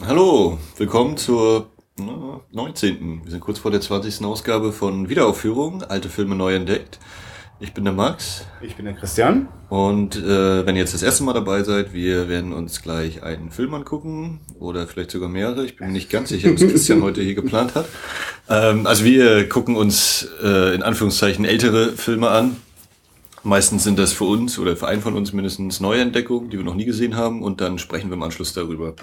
Hallo, willkommen zur 19. Wir sind kurz vor der 20. Ausgabe von Wiederaufführung, alte Filme neu entdeckt. Ich bin der Max. Ich bin der Christian. Und äh, wenn ihr jetzt das erste Mal dabei seid, wir werden uns gleich einen Film angucken oder vielleicht sogar mehrere. Ich bin mir nicht ganz sicher, was Christian heute hier geplant hat. Ähm, also wir gucken uns äh, in Anführungszeichen ältere Filme an. Meistens sind das für uns oder für einen von uns mindestens neue Entdeckungen, die wir noch nie gesehen haben und dann sprechen wir im Anschluss darüber.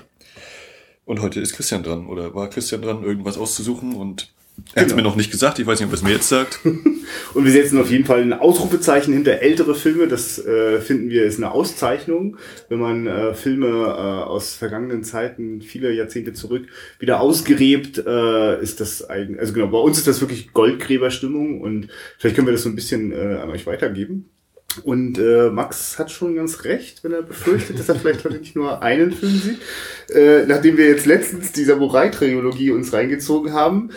Und heute ist Christian dran oder war Christian dran, irgendwas auszusuchen und er hat es Genau. mir noch nicht gesagt. Ich weiß nicht, ob er es mir jetzt sagt. Und wir setzen auf jeden Fall ein Ausrufezeichen hinter ältere Filme. Das äh, finden wir ist eine Auszeichnung, wenn man äh, Filme äh, aus vergangenen Zeiten, viele Jahrzehnte zurück, wieder ausgräbt, äh, ist das ein, also genau, bei uns ist das wirklich Goldgräberstimmung und vielleicht können wir das so ein bisschen äh, an euch weitergeben. Und äh, Max hat schon ganz recht, wenn er befürchtet, dass er vielleicht heute nicht nur einen Film sieht. Äh, nachdem wir jetzt letztens die Samurai-Trilogie uns reingezogen haben,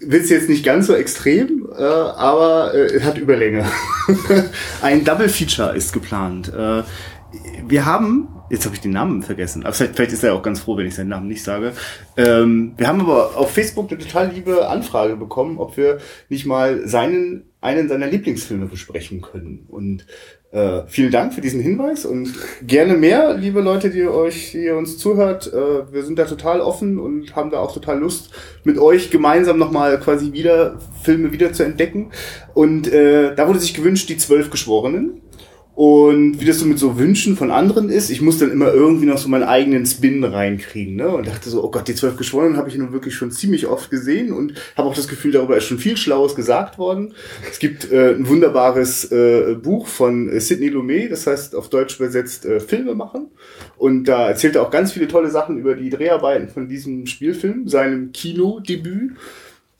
wird's jetzt nicht ganz so extrem, äh, aber äh, es hat Überlänge. Ein Double Feature ist geplant. Äh, wir haben, jetzt habe ich den Namen vergessen, aber vielleicht, vielleicht ist er auch ganz froh, wenn ich seinen Namen nicht sage. Ähm, wir haben aber auf Facebook eine total liebe Anfrage bekommen, ob wir nicht mal seinen, einen seiner Lieblingsfilme besprechen können. Und äh, vielen Dank für diesen Hinweis und gerne mehr, liebe Leute, die euch, die uns zuhört. Äh, wir sind da total offen und haben da auch total Lust, mit euch gemeinsam nochmal quasi wieder Filme wieder zu entdecken. Und äh, da wurde sich gewünscht, die zwölf Geschworenen. Und wie das so mit so Wünschen von anderen ist, ich muss dann immer irgendwie noch so meinen eigenen Spin reinkriegen, ne? Und dachte so, oh Gott, die zwölf Geschworenen habe ich nun wirklich schon ziemlich oft gesehen und habe auch das Gefühl, darüber ist schon viel Schlaues gesagt worden. Es gibt äh, ein wunderbares äh, Buch von äh, Sidney Lumet, das heißt auf Deutsch übersetzt äh, Filme machen. Und da erzählt er auch ganz viele tolle Sachen über die Dreharbeiten von diesem Spielfilm, seinem Kinodebüt.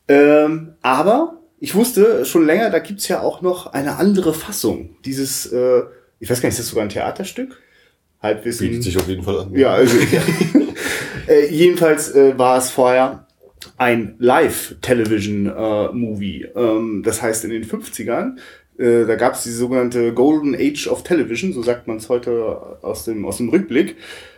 Ähm, aber ich wusste schon länger, da gibt's ja auch noch eine andere Fassung. Dieses, äh, ich weiß gar nicht, ist das sogar ein Theaterstück? Halbwissen. Bietet sich auf jeden Fall an. Ja, also äh, jedenfalls äh, war es vorher ein Live-Television-Movie. ähm, das heißt, in den 50ern, äh, da gab es die sogenannte Golden Age of Television, so sagt man es heute aus dem, aus dem Rückblick.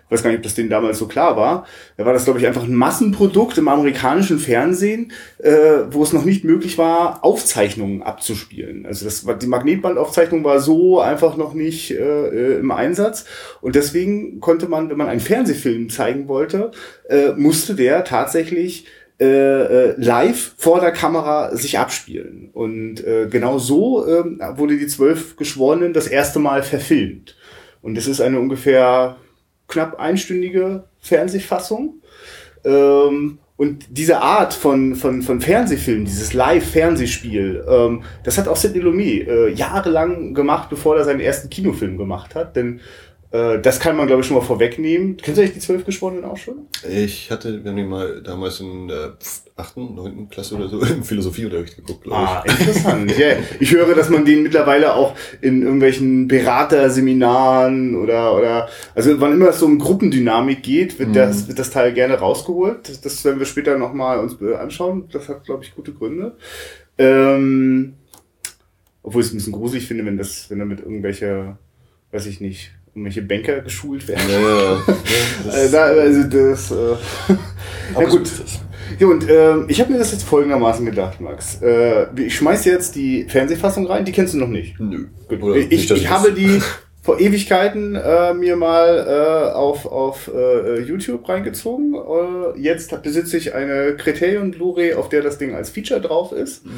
Weiß gar nicht, ob das denen damals so klar war. Da war das, glaube ich, einfach ein Massenprodukt im amerikanischen Fernsehen, äh, wo es noch nicht möglich war, Aufzeichnungen abzuspielen. Also das war, die Magnetbandaufzeichnung war so einfach noch nicht äh, äh, im Einsatz. Und deswegen konnte man, wenn man einen Fernsehfilm zeigen wollte, äh, musste der tatsächlich äh, äh, live vor der Kamera sich abspielen. Und äh, genau so äh, wurde die Zwölf Geschworenen das erste Mal verfilmt. Und es ist eine ungefähr knapp einstündige Fernsehfassung. Ähm, und diese Art von, von, von Fernsehfilm, dieses Live-Fernsehspiel, ähm, das hat auch Sidney Lumet äh, jahrelang gemacht, bevor er seinen ersten Kinofilm gemacht hat. Denn das kann man, glaube ich, schon mal vorwegnehmen. Kennst du eigentlich die Zwölf Geschworenen auch schon? Ich hatte, wir haben die mal damals in der achten, neunten Klasse oder so im Philosophieunterricht geguckt, glaube ich. Ah, interessant. ja, ich höre, dass man den mittlerweile auch in irgendwelchen Beraterseminaren oder, oder, also wann immer es so um Gruppendynamik geht, wird, das, wird das Teil gerne rausgeholt. Das, das werden wir später nochmal uns äh, anschauen. Das hat, glaube ich, gute Gründe. Ähm, obwohl ich es ein bisschen gruselig finde, wenn das, wenn damit irgendwelche, weiß ich nicht, irgendwelche Banker geschult werden. Ja, ja, ja. Äh, da, also das, äh, Aber ja gut. Ja, und ähm, ich habe mir das jetzt folgendermaßen gedacht, Max. Äh, ich schmeiß jetzt die Fernsehfassung rein, die kennst du noch nicht. Nö. Gut. Oder ich nicht, ich habe die vor Ewigkeiten äh, mir mal äh, auf, auf äh, YouTube reingezogen. Äh, jetzt besitze ich eine Criterion Blu-ray, auf der das Ding als Feature drauf ist. Mhm.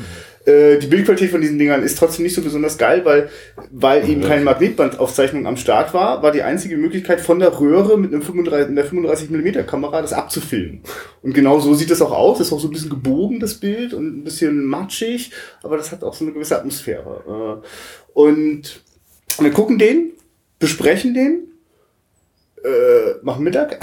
Äh, die Bildqualität von diesen Dingern ist trotzdem nicht so besonders geil, weil, weil eben keine Magnetbandaufzeichnung am Start war, war die einzige Möglichkeit von der Röhre mit einem 35, einer 35 mm Kamera das abzufilmen. Und genau so sieht es auch aus. Das ist auch so ein bisschen gebogen, das Bild, und ein bisschen matschig, aber das hat auch so eine gewisse Atmosphäre. Äh, und wir gucken den, besprechen den, äh, machen Mittag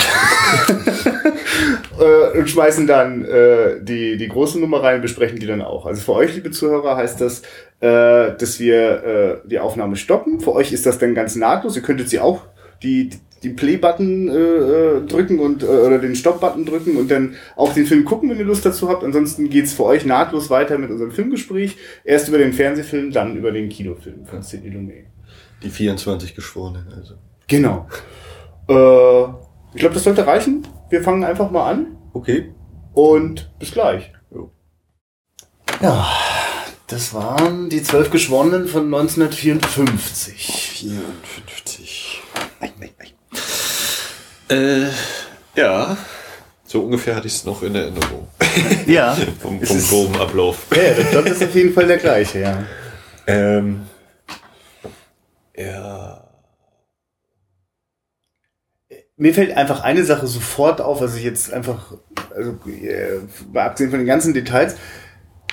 äh, und schmeißen dann äh, die, die große Nummer rein und besprechen die dann auch. Also für euch, liebe Zuhörer, heißt das, äh, dass wir äh, die Aufnahme stoppen. Für euch ist das dann ganz nahtlos. Ihr könntet sie auch die, die Play-Button äh, äh, drücken und äh, oder den Stop-Button drücken und dann auch den Film gucken, wenn ihr Lust dazu habt. Ansonsten geht's für euch nahtlos weiter mit unserem Filmgespräch. Erst über den Fernsehfilm, dann über den Kinofilm von Sidney Lumet. Die 24 Geschworenen, also. Genau. Äh, ich glaube, das sollte reichen. wir fangen einfach mal an. Okay. Und bis gleich. Jo. Ja, das waren die zwölf Geschworenen von 1954. 54. Ei, ei, ei. Äh, ja, so ungefähr hatte ich es noch in Erinnerung. Ja, vom vom groben Ablauf. ja Plot ist auf jeden Fall der gleiche, ja. Ähm, ja. Mir fällt einfach eine Sache sofort auf, was ich jetzt einfach, also äh, abgesehen von den ganzen Details,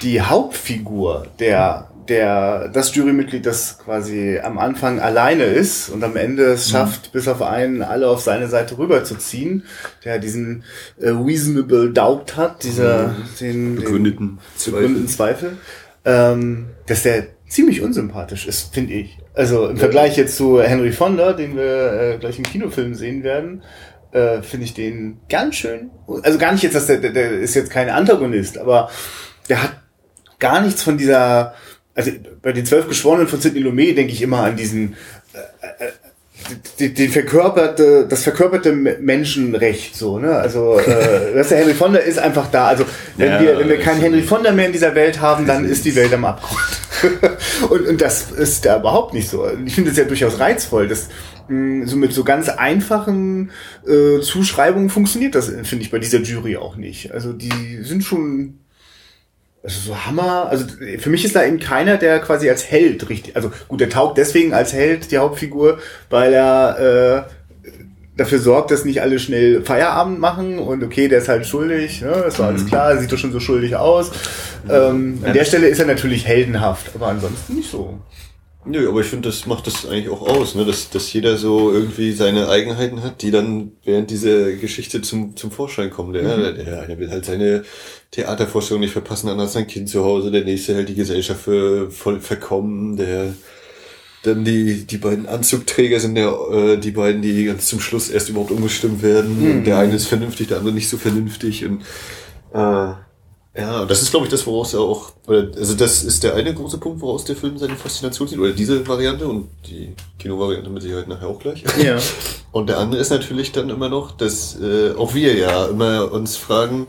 die Hauptfigur, der, der, das Jurymitglied, das quasi am Anfang alleine ist und am Ende es schafft, bis auf einen alle auf seine Seite rüberzuziehen, der diesen äh, reasonable doubt hat, dieser den, den Begründeten begründeten Zweifel, ähm, dass der ziemlich unsympathisch ist, finde ich. Also im Vergleich jetzt zu Henry Fonda, den wir äh, gleich im Kinofilm sehen werden, äh, finde ich den ganz schön. Also gar nicht jetzt, dass der, der, der ist jetzt kein Antagonist, aber der hat gar nichts von dieser. Also bei den zwölf Geschworenen von Sidney Lumet denke ich immer an diesen äh, den, den verkörperte, das verkörperte Menschenrecht, so, ne? Also, äh, dass der Henry Fonda ist einfach da. Also, wenn Ja, wir, wenn wir keinen Henry Fonda mehr in dieser Welt haben, dann ist die Welt am Abgrund. und, und das ist da überhaupt nicht so. Ich finde es ja durchaus reizvoll, dass mh, so mit so ganz einfachen äh, Zuschreibungen funktioniert das, finde ich, bei dieser Jury auch nicht. Also, die sind schon also so Hammer, also für mich ist da eben keiner, der quasi als Held richtig, also gut, der taugt deswegen als Held, die Hauptfigur, weil er äh, dafür sorgt, dass nicht alle schnell Feierabend machen und okay, der ist halt schuldig, ne, das war alles klar, sieht doch schon so schuldig aus. Ähm, an der Stelle ist er natürlich heldenhaft, aber ansonsten nicht so. Nö, aber ich finde, das macht das eigentlich auch aus, ne? dass, dass jeder so irgendwie seine Eigenheiten hat, die dann während dieser Geschichte zum, zum Vorschein kommen. Der, Mhm. der eine will halt seine Theatervorstellung nicht verpassen, der andere hat sein Kind zu Hause, der nächste hält die Gesellschaft für voll verkommen, der dann die, die beiden Anzugträger sind der, äh, die beiden, die ganz zum Schluss erst überhaupt umgestimmt werden. Mhm. Der eine ist vernünftig, der andere nicht so vernünftig. Und äh, ja, das ist, glaube ich, das, woraus er auch, oder, also das ist der eine große Punkt, woraus der Film seine Faszination zieht, oder diese Variante und die Kinovariante mit Sicherheit nachher auch gleich. Ja. Und der andere ist natürlich dann immer noch, dass äh, auch wir ja immer uns fragen,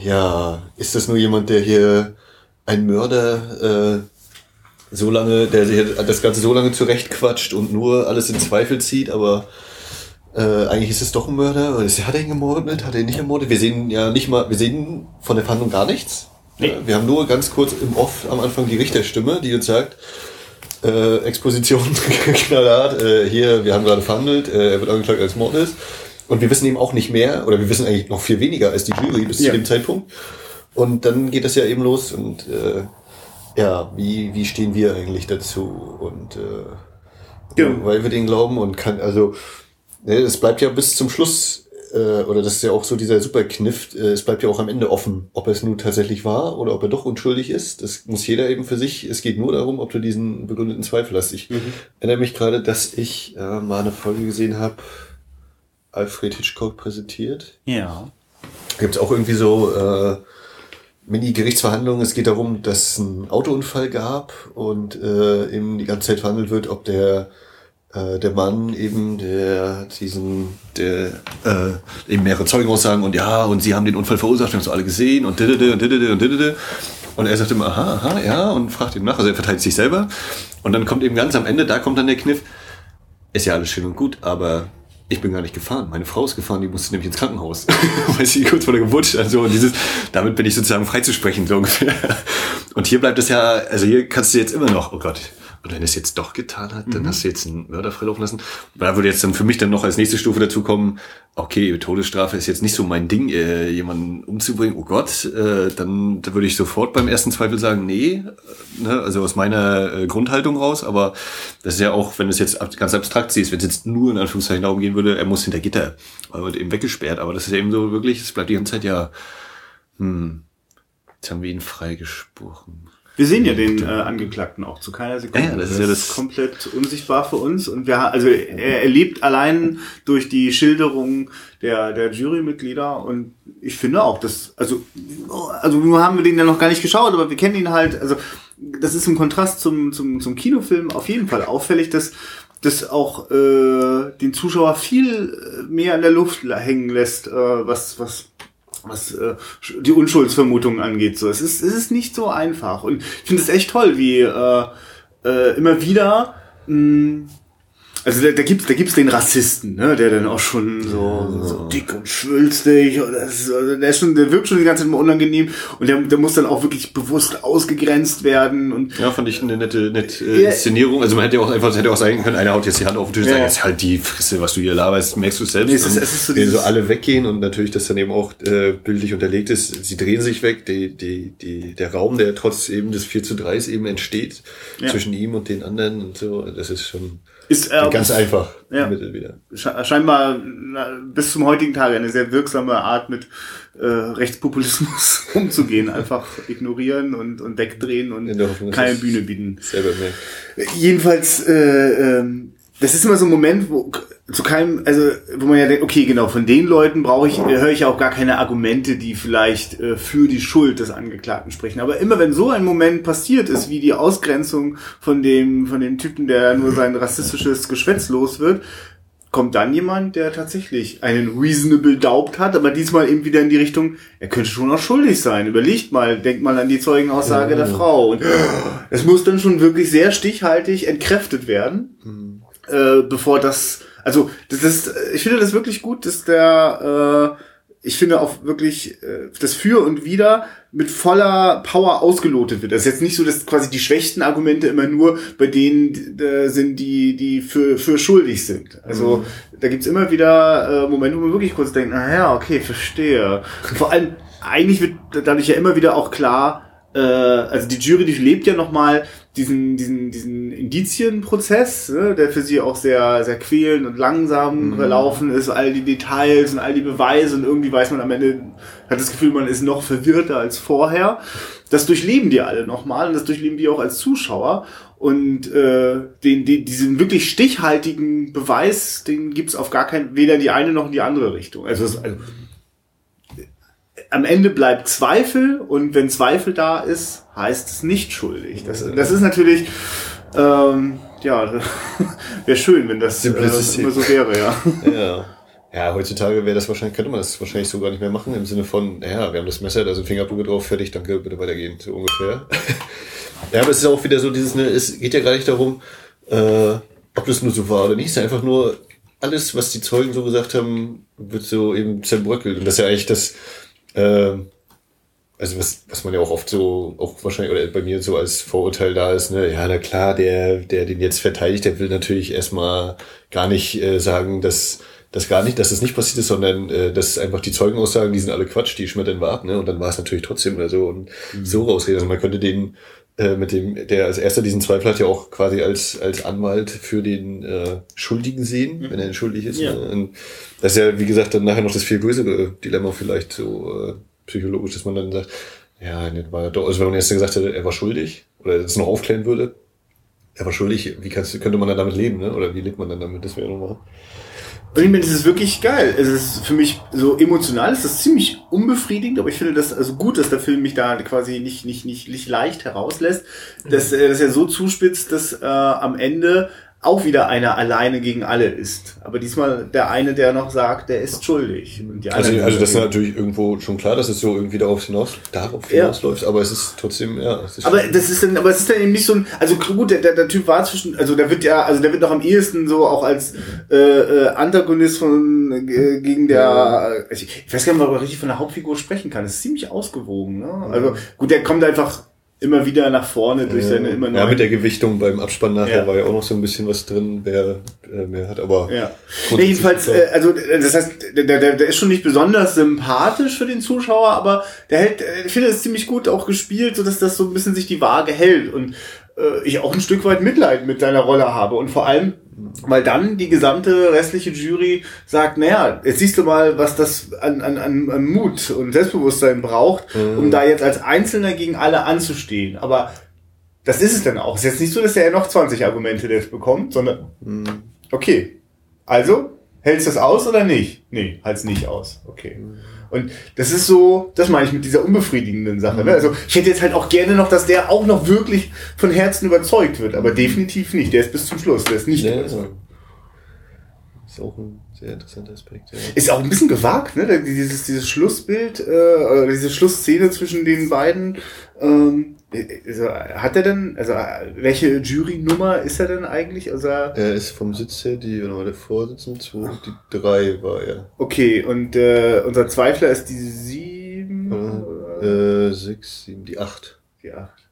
ja, ist das nur jemand, der hier ein Mörder äh, so lange, der hier das Ganze so lange zurechtquatscht und nur alles in Zweifel zieht, aber äh, eigentlich ist es doch ein Mörder. Hat er ihn gemordet? Hat er ihn nicht ermordet? Wir sehen ja nicht mal, wir sehen von der Verhandlung gar nichts. Nee. Ja, wir haben nur ganz kurz im Off am Anfang die Richterstimme, die uns sagt, äh, Exposition knallhart, äh, hier, wir haben gerade verhandelt, äh, er wird angeklagt als Mordes. Und wir wissen eben auch nicht mehr, oder wir wissen eigentlich noch viel weniger als die Jury bis Ja. zu dem Zeitpunkt. Und dann geht das ja eben los und äh, ja, wie, wie stehen wir eigentlich dazu? Und äh, Ja. weil wir den glauben und kann, also es bleibt ja bis zum Schluss, äh, oder das ist ja auch so dieser Superkniff, äh, es bleibt ja auch am Ende offen, ob es nun tatsächlich war oder ob er doch unschuldig ist. Das muss jeder eben für sich. Es geht nur darum, ob du diesen begründeten Zweifel hast. Ich erinnere mich gerade, dass ich äh, mal eine Folge gesehen habe, Alfred Hitchcock präsentiert. Ja. Gibt es auch irgendwie so äh, Mini-Gerichtsverhandlungen. Es geht darum, dass es einen Autounfall gab und äh, eben die ganze Zeit verhandelt wird, ob der äh, der Mann eben, der diesen, der äh, eben mehrere Zeugen aussagen und ja, und sie haben den Unfall verursacht, wir haben es alle gesehen und didede und didede und didede. Und er sagt immer, aha, aha, ja, und fragt ihm nach, also er verteidigt sich selber. Und dann kommt eben ganz am Ende, da kommt dann der Kniff, ist ja alles schön und gut, aber ich bin gar nicht gefahren. Meine Frau ist gefahren, die musste nämlich ins Krankenhaus, weil sie kurz vor der Geburt stand. So, und dieses, damit bin ich sozusagen freizusprechen, so ungefähr. Und hier bleibt es ja, also hier kannst du jetzt immer noch, oh Gott, und wenn er es jetzt doch getan hat, dann hast du jetzt einen Mörder freilaufen lassen. Da würde jetzt dann für mich dann noch als nächste Stufe dazu kommen, okay, Todesstrafe ist jetzt nicht so mein Ding, äh, jemanden umzubringen, oh Gott, äh, dann da würde ich sofort beim ersten Zweifel sagen, nee, äh, ne, also aus meiner äh, Grundhaltung raus, aber das ist ja auch, wenn du es jetzt ganz abstrakt siehst, wenn es jetzt nur in Anführungszeichen darum gehen würde, er muss hinter Gitter, er wird eben weggesperrt, aber das ist ja eben so wirklich, es bleibt die ganze Zeit ja, hm, jetzt haben wir ihn freigesprochen. Wir sehen ja den äh, Angeklagten auch zu keiner Sekunde. Ja, das ist ja das- komplett unsichtbar für uns und wir also er erlebt allein durch die Schilderung der der Jurymitglieder und ich finde auch, dass also also nur haben wir den ja noch gar nicht geschaut, aber wir kennen ihn halt, also das ist im Kontrast zum zum zum Kinofilm auf jeden Fall auffällig, dass das auch äh, den Zuschauer viel mehr in der Luft hängen lässt, äh, was was was äh, die Unschuldsvermutung angeht. So, es ist es ist nicht so einfach und ich finde es echt toll, wie äh, äh, immer wieder mh, also da, da gibt's da gibt's den Rassisten, ne, der dann auch schon so, so dick und schwülstig und das ist, also der ist schon der wirkt schon die ganze Zeit immer unangenehm und der, der muss dann auch wirklich bewusst ausgegrenzt werden und ja, fand ich eine nette, nette äh, ja. Inszenierung. Also man hätte ja auch einfach hätte auch sagen können, einer haut jetzt die Hand auf den Tisch und ja. sagt, jetzt halt die Frisse, was du hier laberst, merkst du selbst. Nee, es ist, es ist so, und so alle weggehen und natürlich das dann eben auch äh, bildlich unterlegt ist. Sie drehen sich weg, die, die, die, der Raum, der trotz eben des 4 zu 3 eben entsteht ja. zwischen ihm und den anderen und so, das ist schon ist äh, ganz einfach ja, Mittel wieder. Scheinbar na, bis zum heutigen Tage eine sehr wirksame Art mit äh, Rechtspopulismus umzugehen. Einfach ignorieren und, und wegdrehen und keine Bühne bieten. Selber mehr. Jedenfalls äh, ähm, das ist immer so ein Moment, wo zu keinem, also wo man ja denkt, okay, genau, von den Leuten brauche ich, höre ich auch gar keine Argumente, die vielleicht äh, für die Schuld des Angeklagten sprechen. Aber immer wenn so ein Moment passiert ist, wie die Ausgrenzung von dem, von dem Typen, der nur sein rassistisches Geschwätz los wird, kommt dann jemand, der tatsächlich einen reasonable doubt hat, aber diesmal eben wieder in die Richtung, er könnte schon auch schuldig sein. Überlegt mal, denkt mal an die Zeugenaussage oh. der Frau. Und es muss dann schon wirklich sehr stichhaltig entkräftet werden. Mhm äh, bevor das, also das ist, ich finde das wirklich gut, dass der, äh, ich finde auch wirklich äh, das Für und Wider mit voller Power ausgelotet wird. Das ist jetzt nicht so, dass quasi die schwächsten Argumente immer nur bei denen äh, sind, die die für für schuldig sind. Also mhm. da gibt's immer wieder äh, Momente, wo man wirklich kurz denkt, naja, okay, verstehe. Vor allem eigentlich wird dadurch ja immer wieder auch klar, äh, also die Jury, die lebt ja nochmal diesen, diesen, diesen Indizienprozess, ne, der für sie auch sehr, sehr quälend und langsam mhm. verlaufen ist, all die Details und all die Beweise und irgendwie weiß man am Ende, hat das Gefühl, man ist noch verwirrter als vorher. Das durchleben die alle nochmal und das durchleben die auch als Zuschauer. Und äh, den, den, diesen wirklich stichhaltigen Beweis, den gibt's auf gar keinen, weder die eine noch in die andere Richtung. Also, also am Ende bleibt Zweifel und wenn Zweifel da ist, heißt es nicht schuldig. Das, das ist natürlich, ähm, ja, wäre schön, wenn das äh, immer so wäre, ja. ja. Ja, heutzutage wäre das wahrscheinlich, könnte man das wahrscheinlich so gar nicht mehr machen, im Sinne von, ja, wir haben das Messer, da sind Fingerabdrücke drauf, fertig, danke, bitte weitergehen, so ungefähr. ja, aber es ist auch wieder so dieses, ne, es geht ja gar nicht darum, äh, ob das nur so war oder nicht, es ist einfach nur, alles, was die Zeugen so gesagt haben, wird so eben zerbröckelt. Und das ist ja eigentlich das, äh, also was, was man ja auch oft so, auch wahrscheinlich, oder bei mir so als Vorurteil da ist, ne, ja, na klar, der, der den jetzt verteidigt, der will natürlich erstmal gar nicht äh, sagen, dass das gar nicht, dass das nicht passiert ist, sondern äh, dass einfach die Zeugenaussagen, die sind alle Quatsch, die schmettern wir ab, ne? Und dann war es natürlich trotzdem oder so und mhm. so rausreden. Also man könnte den äh, mit dem, der als erster diesen Zweifel hat, ja auch quasi als, als Anwalt für den äh, Schuldigen sehen, mhm. wenn er schuldig ist. Ja. Ne? Und das ist ja, wie gesagt, dann nachher noch das viel größere Dilemma vielleicht so äh, psychologisch, dass man dann sagt, ja, war doch, also wenn man erst gesagt hätte, er war schuldig oder das noch aufklären würde, er war schuldig, wie kannst, könnte man dann damit leben, ne? Oder wie lebt man dann damit? Das wäre nochmal. Und ich meine, das ist wirklich geil. Es ist für mich so emotional, ist das ziemlich unbefriedigend, aber ich finde das also gut, dass der Film mich da quasi nicht, nicht, nicht, nicht leicht herauslässt, dass, dass er so zuspitzt, dass äh, am Ende auch wieder einer alleine gegen alle ist. Aber diesmal der eine, der noch sagt, der ist schuldig. also, also das ist natürlich irgendwo schon klar, dass es so irgendwie darauf hinaus, darauf hinausläuft, ja. aber es ist trotzdem, ja. Es ist aber das ist dann, aber es ist dann eben nicht so ein, also gut, der, der, der Typ war zwischen, also der wird ja, also der wird noch am ehesten so auch als äh, äh, Antagonist von äh, gegen der, ich, ich weiß gar nicht, ob man richtig von der Hauptfigur sprechen kann. Das ist ziemlich ausgewogen, ne? Also gut, der kommt einfach immer wieder nach vorne durch seine immer neuen. Ja, mit der Gewichtung beim Abspann nachher ja. war ja auch noch so ein bisschen was drin, wer äh, mehr hat, aber. Ja. Nee, jedenfalls, äh, also das heißt, der, der, der ist schon nicht besonders sympathisch für den Zuschauer, aber der hält, äh, ich finde es ziemlich gut auch gespielt, so dass das so ein bisschen sich die Waage hält und äh, ich auch ein Stück weit Mitleid mit seiner Rolle habe und vor allem weil dann die gesamte restliche Jury sagt, naja, jetzt siehst du mal, was das an, an, an Mut und Selbstbewusstsein braucht, mhm. um da jetzt als Einzelner gegen alle anzustehen. Aber das ist es dann auch. Es ist jetzt nicht so, dass er noch 20 Argumente jetzt bekommt, sondern mhm. okay, also hältst du das aus oder nicht? Nee, halt's nicht aus. Okay. Und das ist so, das meine ich mit dieser unbefriedigenden Sache. Ne? Also ich hätte jetzt halt auch gerne noch, dass der auch noch wirklich von Herzen überzeugt wird, aber definitiv nicht. Der ist bis zum Schluss, der ist nicht überzeugt. Ist auch ein sehr interessanter Aspekt, ja. Ist auch ein bisschen gewagt, ne? Dieses, dieses Schlussbild, äh, oder diese Schlussszene zwischen den beiden. Ähm, also, hat er denn, also äh, welche Jury-Nummer ist er denn eigentlich? Also, Er ist vom Sitz her die, war der Vorsitzende, zwei, die drei war er. okay, und äh, unser Zweifler ist die sieben oder Äh, sechs, sieben, die acht. die acht.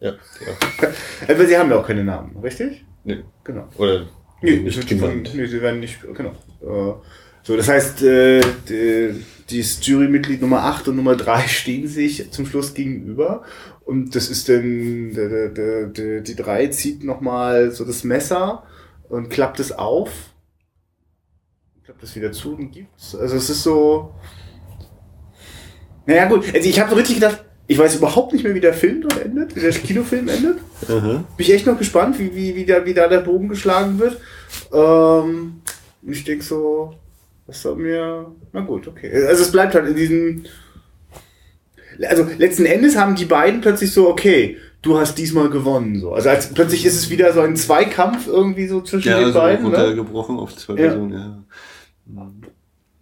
Ja, die acht. Aber sie haben ja auch keine Namen, richtig? Nee. Genau. Oder Nee, nicht genannt. Von, nee, sie werden nicht, genau. So, das heißt, äh, die, dieses Jurymitglied Nummer 8 und Nummer 3 stehen sich zum Schluss gegenüber. Und das ist dann, der, die 3 zieht nochmal so das Messer und klappt es auf. Klappt es wieder zu und gibt's. Also es ist so. Naja, gut. Also ich habe so richtig gedacht, ich weiß überhaupt nicht mehr, wie der Film dort endet, wie der Kinofilm endet. Aha. Bin ich echt noch gespannt, wie, wie, wie, da, wie da der Bogen geschlagen wird. Ähm, und ich denke so, das soll mir. Na gut, okay. Also es bleibt halt in diesem. Also letzten Endes haben die beiden plötzlich so, okay, du hast diesmal gewonnen. So. Also als, plötzlich ist es wieder so ein Zweikampf irgendwie so zwischen Ja, den so beiden. Ne? runtergebrochen auf zwei Ja. Personen, ja.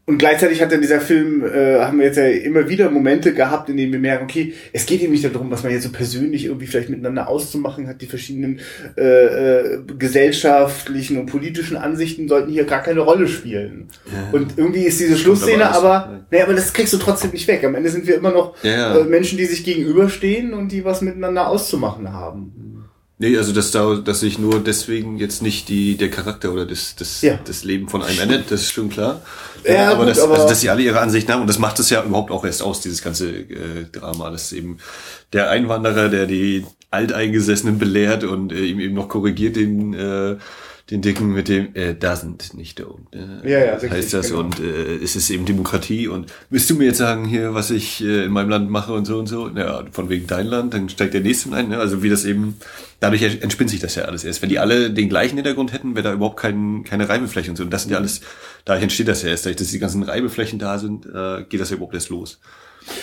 Und gleichzeitig hat dann dieser Film, äh, haben wir jetzt ja immer wieder Momente gehabt, in denen wir merken, okay, es geht eben nicht darum, was man jetzt so persönlich irgendwie vielleicht miteinander auszumachen hat. Die verschiedenen äh, äh, gesellschaftlichen und politischen Ansichten sollten hier gar keine Rolle spielen. Ja. Und irgendwie ist diese Schlussszene aber aber, naja, aber das kriegst du trotzdem nicht weg. Am Ende sind wir immer noch ja. Äh, Menschen, die sich gegenüberstehen und die was miteinander auszumachen haben. Nee, also dass da, dass sich nur deswegen jetzt nicht die, der Charakter oder das, das, Ja. das Leben von einem endet, das ist schon klar. Ja, aber, gut, das, aber- also, dass sie alle ihre Ansichten haben und das macht es ja überhaupt auch erst aus, dieses ganze äh, Drama, dass eben der Einwanderer, der die Alteingesessenen belehrt und äh, ihm eben noch korrigiert den, äh, den Dicken mit dem, äh, sind nicht unten. Äh, Ja, ja, richtig, heißt das genau. und äh, es ist eben Demokratie und willst du mir jetzt sagen hier, was ich äh, in meinem Land mache und so und so? Ja, von wegen dein Land, dann steigt der nächste ein. Ne? Also wie das eben, dadurch entspinnt sich das ja alles erst. Wenn die alle den gleichen Hintergrund hätten, wäre da überhaupt kein, keine Reibefläche und so. Und das sind ja alles, dadurch entsteht das ja erst, dadurch, dass die ganzen Reibeflächen da sind, äh, geht das ja überhaupt erst los.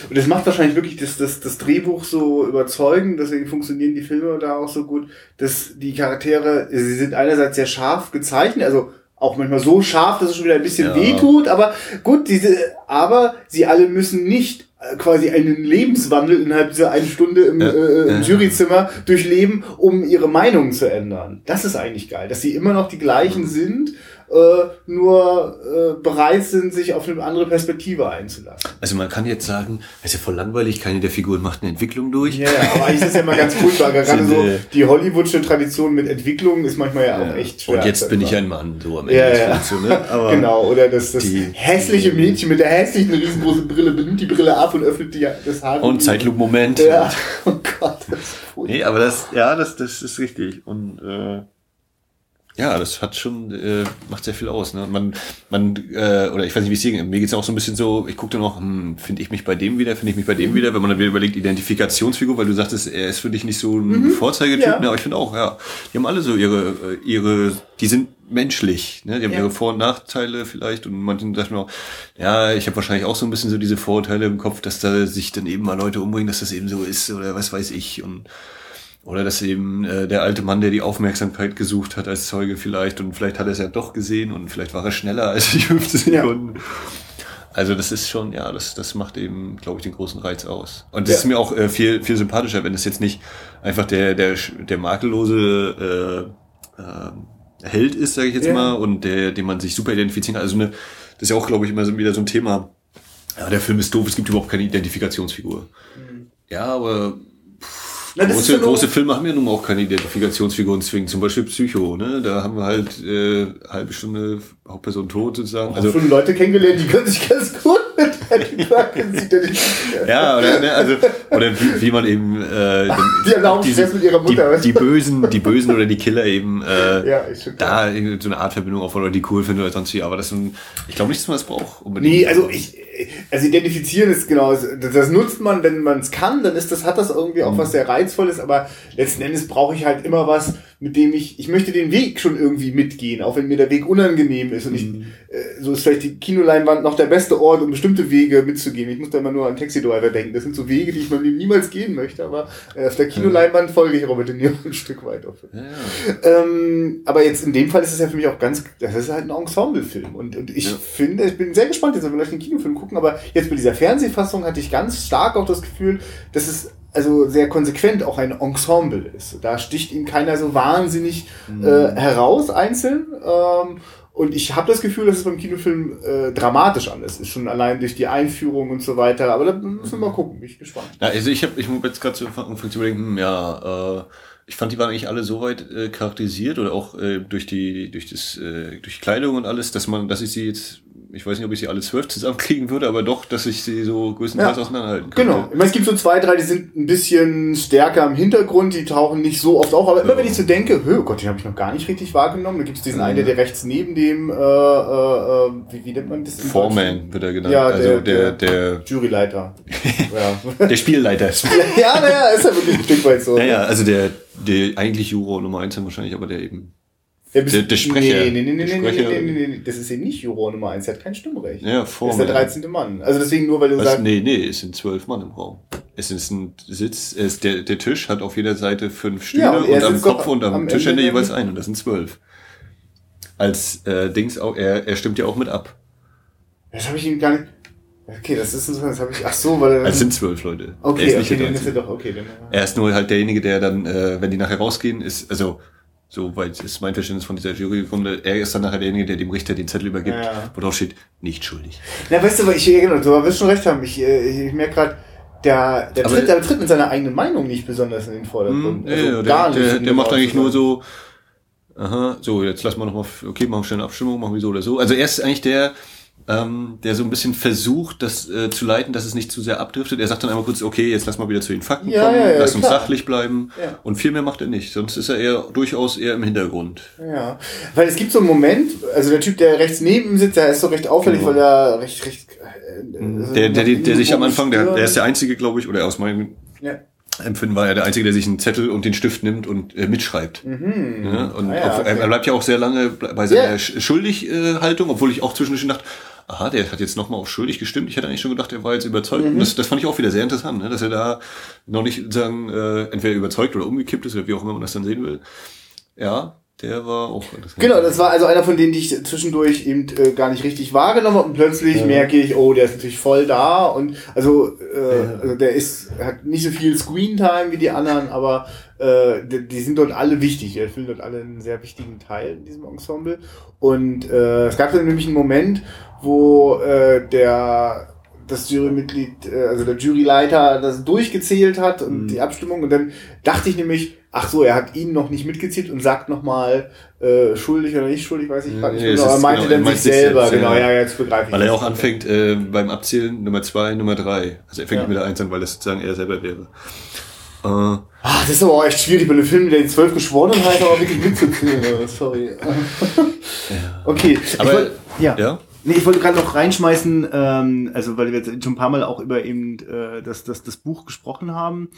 Und das macht wahrscheinlich wirklich das, das, das Drehbuch so überzeugend, deswegen funktionieren die Filme da auch so gut, dass die Charaktere, sie sind einerseits sehr scharf gezeichnet, also auch manchmal so scharf, dass es schon wieder ein bisschen Ja. weh tut, aber gut, diese, aber sie alle müssen nicht äh, quasi einen Lebenswandel innerhalb dieser einen Stunde im, Ja. äh, im Ja. Juryzimmer durchleben, um ihre Meinung zu ändern. Das ist eigentlich geil, dass sie immer noch die Mhm. gleichen sind, äh, nur äh, bereit sind, sich auf eine andere Perspektive einzulassen. Also man kann jetzt sagen, es ist ja voll langweilig, keine der Figuren macht eine Entwicklung durch. Ja, ja, aber eigentlich ist ja immer ganz furchtbar. Gerade Sind, so äh, die Hollywoodsche Tradition mit Entwicklung ist manchmal ja auch echt schwer. und jetzt bin ich ein Mann, so am Ende Ja, ja. So, ne? Aber genau, oder das, das die- hässliche Mädchen mit der hässlichen riesengroßen Brille benimmt die Brille ab und öffnet die, das Haar. Und Zeitlupenmoment. Ja, oh Gott, das ist furchtbar. Nee, aber das, ja, das, das ist richtig. Und äh, ja, das hat schon, äh, macht sehr viel aus. Ne? Man, man, äh, oder ich weiß nicht, wie es dir geht, mir geht's auch so ein bisschen so, ich gucke dann auch, hm, finde ich mich bei dem wieder, finde ich mich bei dem wieder, wenn man dann wieder überlegt, Identifikationsfigur, weil du sagtest, er ist für dich nicht so ein Vorzeigetyp, ja. ne? aber ich finde auch, ja, die haben alle so ihre, äh, ihre, die sind menschlich, ne? die haben Ja. ihre Vor- und Nachteile vielleicht und manchen sagt man auch, ja, ich habe wahrscheinlich auch so ein bisschen so diese Vorurteile im Kopf, dass da sich dann eben mal Leute umbringen, dass das eben so ist oder was weiß ich und oder dass eben äh, der alte Mann, der die Aufmerksamkeit gesucht hat als Zeuge vielleicht und vielleicht hat er es ja doch gesehen und vielleicht war er schneller als die 15 Ja. Sekunden. Also das ist schon, ja, das, das macht eben, glaube ich, den großen Reiz aus. Und das Ja. ist mir auch äh, viel, viel sympathischer, wenn es jetzt nicht einfach der, der, der makellose äh, äh, Held ist, sage ich jetzt Ja. mal, und der, den man sich super identifizieren kann. Also eine, das ist ja auch, glaube ich, immer so wieder so ein Thema. Ja, der Film ist doof, es gibt überhaupt keine Identifikationsfigur. Ja, aber Na, große, große Filme haben ja nun auch keine Identifikationsfiguren, deswegen zum Beispiel Psycho, ne? Da haben wir halt äh, halbe Stunde Hauptperson tot sozusagen. Also schon Leute kennengelernt, die können sich ganz gut mit Eddie Perkins identifizieren. ja, oder, ne, also, oder wie, wie man eben äh, Die haben auch Stress mit ihrer Mutter. Die, die Bösen, die Bösen oder die Killer eben äh, Ja, da so eine Art Verbindung aufbauen oder die cool finden oder sonst wie, aber das ein, ich glaube nicht, dass man das braucht. Unbedingt. Nee, also ich, also identifizieren ist genau, das, das nutzt man, wenn man es kann, dann ist das, hat das irgendwie auch was sehr reizvoll ist, aber letzten Endes brauche ich halt immer was, mit dem ich, ich möchte den Weg schon irgendwie mitgehen, auch wenn mir der Weg unangenehm ist. Und ich, mhm. äh, so ist vielleicht die Kinoleinwand noch der beste Ort, um bestimmte Wege mitzugehen. Ich muss da immer nur an Taxi Driver denken. Das sind so Wege, die ich meinem Leben niemals gehen möchte, aber äh, auf der Kinoleinwand folge ich Robert De Niro ein Stück weit auf. Ja. Ähm, aber jetzt in dem Fall ist es ja für mich auch ganz, das ist halt ein Ensemble-Film. Und, und ich ja. finde, ich bin sehr gespannt, jetzt wir gleich den Kinofilm gucken, aber jetzt bei dieser Fernsehfassung hatte ich ganz stark auch das Gefühl, dass es also sehr konsequent auch ein Ensemble ist. Da sticht ihm keiner so wahnsinnig mhm. äh, heraus einzeln. Ähm, und ich habe das Gefühl, dass es beim Kinofilm äh, dramatisch alles ist, schon allein durch die Einführung und so weiter. Aber da müssen wir mal gucken, bin ich gespannt. Ja, also ich habe, ich muss jetzt gerade zu Anfang zu überlegen, hm, ja, äh, ich fand, die waren eigentlich alle so weit äh, charakterisiert oder auch äh, durch die durch das äh, durch die Kleidung und alles, dass man, dass ich sie jetzt ich weiß nicht, ob ich sie alle zwölf zusammenkriegen würde, aber doch, dass ich sie so größtenteils ja. auseinanderhalten kann. Genau. Ich meine, es gibt so zwei, drei, die sind ein bisschen stärker im Hintergrund, die tauchen nicht so oft auf, aber immer wenn ich so denke, oh Gott, den habe ich noch gar nicht richtig wahrgenommen, da gibt es diesen mhm. einen, der rechts neben dem, äh, äh, wie, wie nennt man das? Foreman wird er genannt. Ja, also der, der, der Juryleiter. ja. Der Spielleiter. ja, naja, ist ja wirklich ein Stück weit so. Naja, also der, der eigentlich Juror Nummer eins wahrscheinlich, aber der eben der, der, der Sprecher. Nee, nee, nee, nee, Sprecher. nee, nee, nee, nee, das ist eben nicht Juror Nummer 1, der hat kein Stimmrecht. Ja, vor ist der 13. Mann. Also deswegen nur, weil du Was? sagst... Nee, nee, es sind zwölf Mann im Raum. Es ist ein Sitz, es der, der Tisch hat auf jeder Seite fünf Stühle ja, und, und am Kopf und am, am Tischende jeweils ein und das sind zwölf. Als äh, Dings auch, er, er stimmt ja auch mit ab. Das habe ich ihm gar nicht... Okay, das ist das habe ich. Ach so, weil er. Es sind zwölf Leute. Okay, er ist okay, dann ist er doch okay. Dann, er ist nur halt derjenige, der dann, äh, wenn die nachher rausgehen, ist also so weit ist mein Verständnis von dieser Juryrunde. Er ist dann nachher derjenige, der dem Richter den Zettel übergibt, ja. wo drauf steht, nicht schuldig. Na, weißt du, ich, genau, du wirst schon recht haben. Ich, äh, ich, ich merke gerade, der, der, tritt, der tritt mit seiner eigenen Meinung nicht besonders in den Vordergrund. Mh, hm, also ja, gar der, nicht. Der, der macht eigentlich nur so, aha, so, jetzt lassen wir noch mal, okay, machen wir schnell eine Abstimmung, machen wir so oder so. Also er ist eigentlich der, ähm, der so ein bisschen versucht, das äh, zu leiten, dass es nicht zu sehr abdriftet. Er sagt dann einmal kurz, okay, jetzt lass mal wieder zu den Fakten ja, kommen, ja, ja, lass uns sachlich bleiben. Ja. Und viel mehr macht er nicht, sonst ist er eher durchaus eher im Hintergrund. Ja, weil es gibt so einen Moment, also der Typ, der rechts neben ihm sitzt, der ist so recht auffällig, genau. weil er recht, recht... Äh, also der, der, der, der sich am Anfang, der, der ist der Einzige, glaube ich, oder aus meinem... Ja. Empfinden war er der Einzige, der sich einen Zettel und den Stift nimmt und äh, mitschreibt. Mhm. Ja, und ah, ja, okay. er bleibt ja auch sehr lange bei seiner yeah. Schuldighaltung, obwohl ich auch zwischendurch dachte, aha, der hat jetzt nochmal auf schuldig gestimmt. Ich hätte eigentlich schon gedacht, er war jetzt überzeugt. Mhm. Und das, das fand ich auch wieder sehr interessant, ne? dass er da noch nicht sagen, äh, entweder überzeugt oder umgekippt ist, oder wie auch immer man das dann sehen will. Ja, der war auch interessant. Genau, das war also einer von denen, die ich zwischendurch eben äh, gar nicht richtig wahrgenommen habe und plötzlich ja. merke ich, oh, der ist natürlich voll da und also, äh, ja. also der ist hat nicht so viel Screen Time wie die anderen, aber äh, die, die sind dort alle wichtig. Die erfüllen dort alle einen sehr wichtigen Teil in diesem Ensemble. Und äh, es gab dann nämlich einen Moment, wo äh, der das Jurymitglied, äh, also der Juryleiter das durchgezählt hat und mhm. die Abstimmung und dann dachte ich nämlich, ach so, er hat ihn noch nicht mitgezählt und sagt nochmal äh, schuldig oder nicht schuldig, weiß ich gerade nicht nee, genau, er meinte genau, dann sich selber, jetzt, genau, ja, jetzt begreife ich. Weil er auch anfängt äh, beim Abzählen Nummer zwei, Nummer drei. Also er fängt ja. mit der eins an, weil das sozusagen er selber wäre. Äh, ah, das ist aber auch echt schwierig bei einem Film, der die zwölf Geschworenen heißt, aber wirklich mitzuzählen. Sorry. Okay. Aber, wollt, ja. ja? Nee, ich wollte gerade noch reinschmeißen, ähm, also weil wir jetzt schon ein paar Mal auch über eben äh, das, das, das Buch gesprochen haben.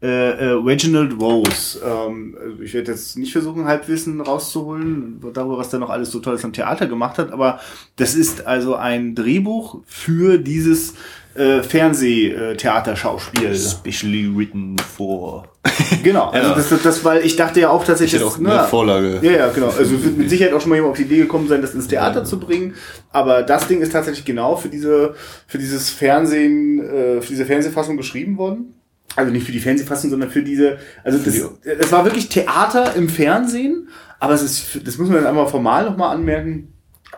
Äh, äh, Reginald Rose. Ähm, ich werde jetzt nicht versuchen, Halbwissen rauszuholen, darüber, was der noch alles so Tolles am Theater gemacht hat, aber das ist also ein Drehbuch für dieses äh, Fernsehtheaterschauspiel. Specially written for. Genau, also ja. das, das, das, weil ich dachte ja auch tatsächlich. Ich auch eine na, Vorlage. Ja, ja, genau. Also wird mit Sicherheit auch schon mal jemand auf die Idee gekommen sein, das ins Theater ja. zu bringen. Aber das Ding ist tatsächlich genau für diese, für dieses Fernsehen, äh, für diese Fernsehfassung geschrieben worden. Also nicht für die Fernsehfassung, sondern für diese, also das, das war wirklich Theater im Fernsehen, aber es ist, das muss man dann einmal formal nochmal anmerken,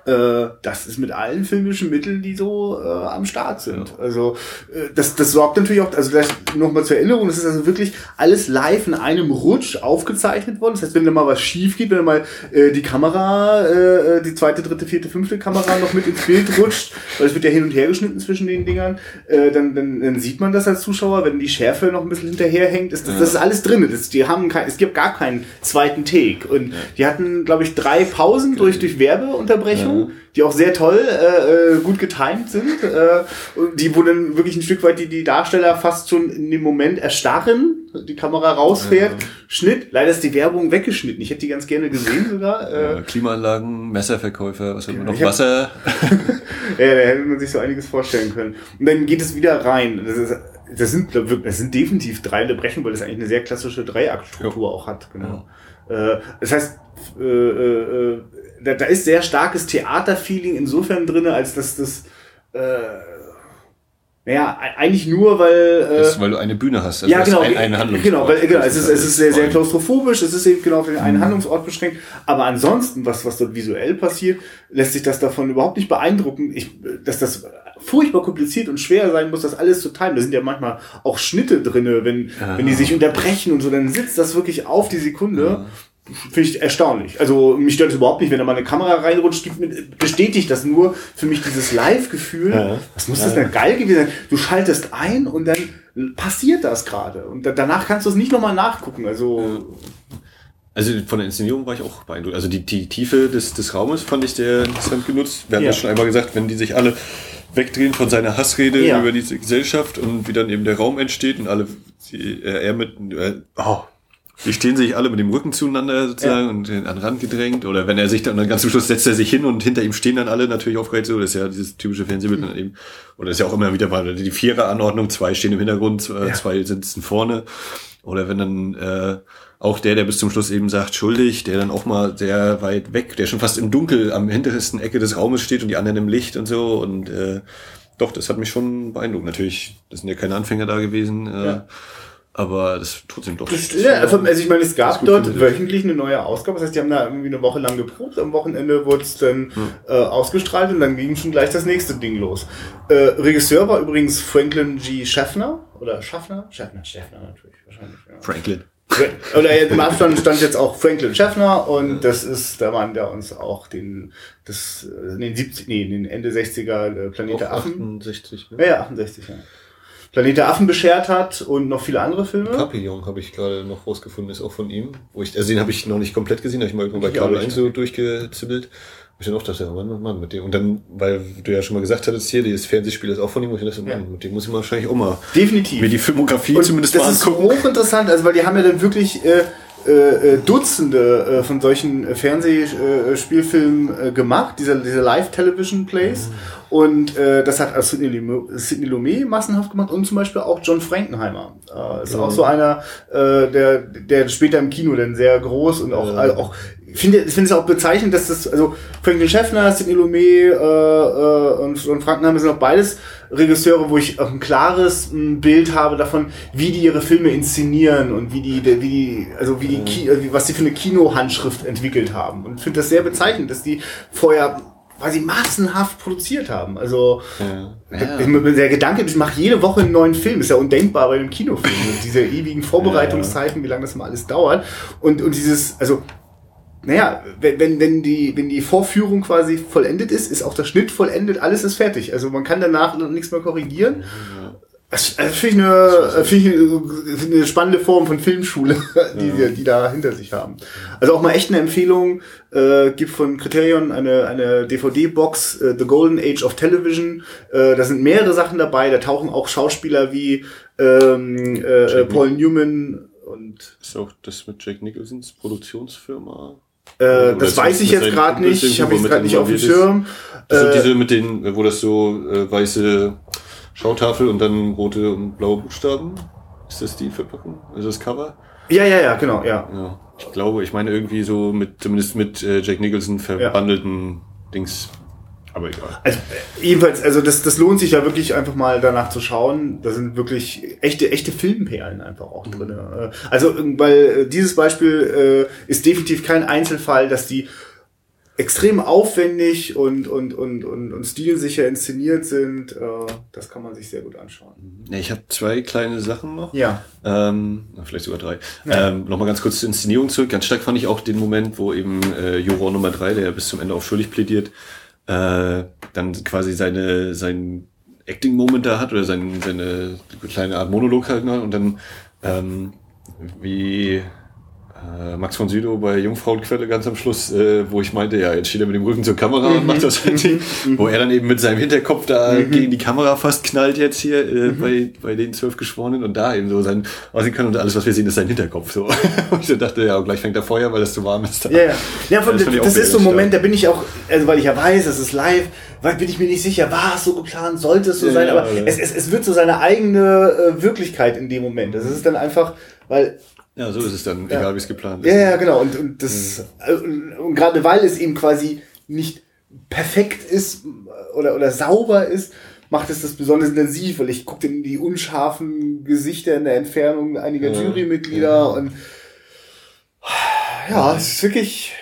äh, das ist mit allen filmischen Mitteln, die so äh, am Start sind. Ja. Also äh, das, das sorgt natürlich auch, also das nochmal zur Erinnerung, das ist also wirklich alles live in einem Rutsch aufgezeichnet worden. Das heißt, wenn da mal was schief geht, wenn da mal äh, die Kamera, äh, die zweite, dritte, vierte, fünfte Kamera noch mit ins Bild rutscht, weil es wird ja hin und her geschnitten zwischen den Dingern, äh, dann, dann, dann sieht man das als Zuschauer, wenn die Schärfe noch ein bisschen hinterherhängt, ist das, ja. das ist alles drin. Das, die haben kein, es gibt gar keinen zweiten Take. Und ja. die hatten, glaube ich, drei Pausen durch, durch Werbeunterbrechung. Ja. die auch sehr toll, äh, äh, gut getimed sind, äh, die, wo dann wirklich ein Stück weit die, die Darsteller fast schon in dem Moment erstarren, die Kamera rausfährt, ja. Schnitt, leider ist die Werbung weggeschnitten, ich hätte die ganz gerne gesehen sogar. Äh, ja, Klimaanlagen, Messerverkäufer, was hat man noch, Wasser. ja, da hätte man sich so einiges vorstellen können. Und dann geht es wieder rein, das ist das sind, das sind definitiv drei Unterbrechungen, weil das eigentlich eine sehr klassische Dreiaktstruktur auch hat. Genau. Ja. Äh, das heißt, äh, äh, da, da ist sehr starkes Theaterfeeling insofern drinne, als dass das äh, naja, eigentlich nur, weil. Äh, das ist, weil du eine Bühne hast. Also ja, genau. Ein, einen Handlungsort. Genau, weil, genau es, ist, es ist sehr, sehr klaustrophobisch, es ist eben genau auf den einen mhm. Handlungsort beschränkt. Aber ansonsten, was, was dort visuell passiert, lässt sich das davon überhaupt nicht beeindrucken, ich, dass das furchtbar kompliziert und schwer sein muss, das alles zu timen. Da sind ja manchmal auch Schnitte drinne, wenn, ja. wenn die sich unterbrechen und so, dann sitzt das wirklich auf die Sekunde. Ja finde ich erstaunlich. Also mich stört es überhaupt nicht, wenn da mal eine Kamera reinrutscht, gibt, bestätigt das nur für mich dieses Live-Gefühl. Ja. Was muss das denn geil gewesen sein? Du schaltest ein und dann passiert das gerade. Und danach kannst du es nicht nochmal nachgucken. Also. Also von der Inszenierung war ich auch beeindruckt. Also die, die Tiefe des, des Raumes fand ich sehr interessant genutzt. Wir haben ja. schon einmal gesagt, wenn die sich alle wegdrehen von seiner Hassrede ja. über diese Gesellschaft und wie dann eben der Raum entsteht und alle, die, er mit, äh, oh, die stehen sich alle mit dem Rücken zueinander sozusagen ja. und an den Rand gedrängt. Oder wenn er sich dann, dann ganz zum Schluss setzt er sich hin und hinter ihm stehen dann alle natürlich aufgereiht so. Das ist ja dieses typische Fernsehbild dann eben. Oder das ist ja auch immer wieder mal die Vierer-Anordnung. Zwei stehen im Hintergrund, zwei, ja. zwei sitzen vorne. Oder wenn dann äh, auch der, der bis zum Schluss eben sagt, schuldig, der dann auch mal sehr weit weg, der schon fast im Dunkel am hintersten Ecke des Raumes steht und die anderen im Licht und so. Und äh, doch, das hat mich schon beeindruckt. Natürlich, das sind ja keine Anfänger da gewesen. Äh, ja aber das trotzdem doch. Das, ja, also, also ich meine, es gab dort wöchentlich eine neue Ausgabe. Das heißt, die haben da irgendwie eine Woche lang geprobt. Am Wochenende wurde es dann hm. äh, ausgestrahlt und dann ging schon gleich das nächste Ding los. Äh, Regisseur war übrigens Franklin G. Schaffner oder Schaffner? Schaffner, Schaffner natürlich wahrscheinlich. Ja. Franklin. Oder im Abstand stand jetzt auch Franklin Schaffner und das ist der Mann, der uns auch den, das, in den 70, nee, den Ende 60er äh, Planet der Affen. 68, ne? Ja, ja, 68, ja. Planet der Affen beschert hat und noch viele andere Filme. Papillon habe ich gerade noch rausgefunden, ist auch von ihm. Wo ich, also den habe ich noch nicht komplett gesehen, habe ich mal irgendwo bei Kabel 1 so durchgezibbelt. Ich dann auch dachte, Mann, Mann, Mann, mit dem. Und dann, weil du ja schon mal gesagt hattest, hier, dieses Fernsehspiel ist auch von ihm, wo ich dachte, Mann, mit dem muss ich wahrscheinlich auch mal. Definitiv. Mir die Filmografie und zumindest das mal. Das ist hochinteressant, also weil die haben ja dann wirklich, äh, äh, äh, Dutzende äh, von solchen Fernsehspielfilmen äh, gemacht, diese, diese Live-Television-Plays. Mhm. Und äh, das hat also Sidney Lumet massenhaft gemacht und zum Beispiel auch John Frankenheimer. Äh, ist mhm. auch so einer, äh, der, der später im Kino dann sehr groß und auch, also auch ich finde, ich finde es auch bezeichnend, dass das, also Franklin Schäffner, Sidney Lumet äh, äh, und, und Frankenheimer sind auch beides Regisseure, wo ich auch ein klares ein Bild habe davon, wie die ihre Filme inszenieren und wie die, wie die, also wie die, Ki äh, was sie für eine Kinohandschrift entwickelt haben. Und finde das sehr bezeichnend, dass die vorher sie massenhaft produziert haben. Also ja. Ja. der Gedanke, ich mache jede Woche einen neuen Film, ist ja undenkbar bei einem Kinofilm. Diese ewigen Vorbereitungszeiten, wie lange das mal alles dauert. Und, und dieses, also naja, wenn, wenn, wenn, die, wenn die Vorführung quasi vollendet ist, ist auch der Schnitt vollendet, alles ist fertig. Also man kann danach noch nichts mehr korrigieren. Das, das finde ich, eine, find ich eine spannende Form von Filmschule, die, ja. die da hinter sich haben. Also auch mal echt eine Empfehlung, äh, gibt von Criterion eine, eine DVD-Box, äh, The Golden Age of Television. Äh, da sind mehrere Sachen dabei, da tauchen auch Schauspieler wie ähm, äh, Paul Newman und... Ist auch das mit Jack Nicholsons Produktionsfirma? Äh, das weiß ich jetzt gerade nicht, ich habe es gerade nicht auf dem Schirm. Das sind äh, diese mit den, wo das so äh, weiße Schautafel und dann rote und blaue Buchstaben. Ist das die Verpackung? Ist das Cover? Ja, ja, ja, genau, ja. ja. Ich glaube, ich meine irgendwie so mit, zumindest mit äh, Jack Nicholson verbandelten ja. Dings. Aber egal. Also, äh, jedenfalls, also das, das lohnt sich ja wirklich einfach mal danach zu schauen. Da sind wirklich echte, echte Filmperlen einfach auch drin. Mhm. Also, weil äh, dieses Beispiel äh, ist definitiv kein Einzelfall, dass die extrem aufwendig und, und, und, und, und stilsicher inszeniert sind. Äh, das kann man sich sehr gut anschauen. Ja, ich habe zwei kleine Sachen noch. Ja. Ähm, vielleicht sogar drei. Ja. Ähm, Nochmal ganz kurz zur Inszenierung zurück. Ganz stark fand ich auch den Moment, wo eben äh, Juror Nummer drei, der ja bis zum Ende auch schuldig plädiert, äh, dann quasi seine, sein Acting-Moment da hat oder sein, seine kleine Art Monolog halt, ne? und dann ähm, wie Max von Sydow bei Jungfrauenquelle ganz am Schluss, äh, wo ich meinte, ja, jetzt steht er mit dem Rücken zur Kamera und macht das halt, mhm. wo er dann eben mit seinem Hinterkopf da mhm. gegen die Kamera fast knallt jetzt hier äh, mhm. bei, bei den zwölf Geschworenen und da eben so sein aussehen kann und alles, was wir sehen, ist sein Hinterkopf. So. und ich dachte, ja, gleich fängt er Feuer, weil es zu warm ist. Da. Ja, ja. ja von, das, das ist so ein Moment, da bin ich auch, also weil ich ja weiß, es ist live, weil bin ich mir nicht sicher, war es so geplant, sollte es so ja, sein, aber ja. Es, es, es wird so seine eigene äh, Wirklichkeit in dem Moment. Das ist dann einfach, weil ja, so ist es dann, ja. egal wie es geplant ist. Ja, ja, genau. Und, und das, mhm. und, und gerade weil es eben quasi nicht perfekt ist oder, oder sauber ist, macht es das besonders intensiv, weil ich gucke in die unscharfen Gesichter in der Entfernung einiger ja. Jurymitglieder und ja, es ist wirklich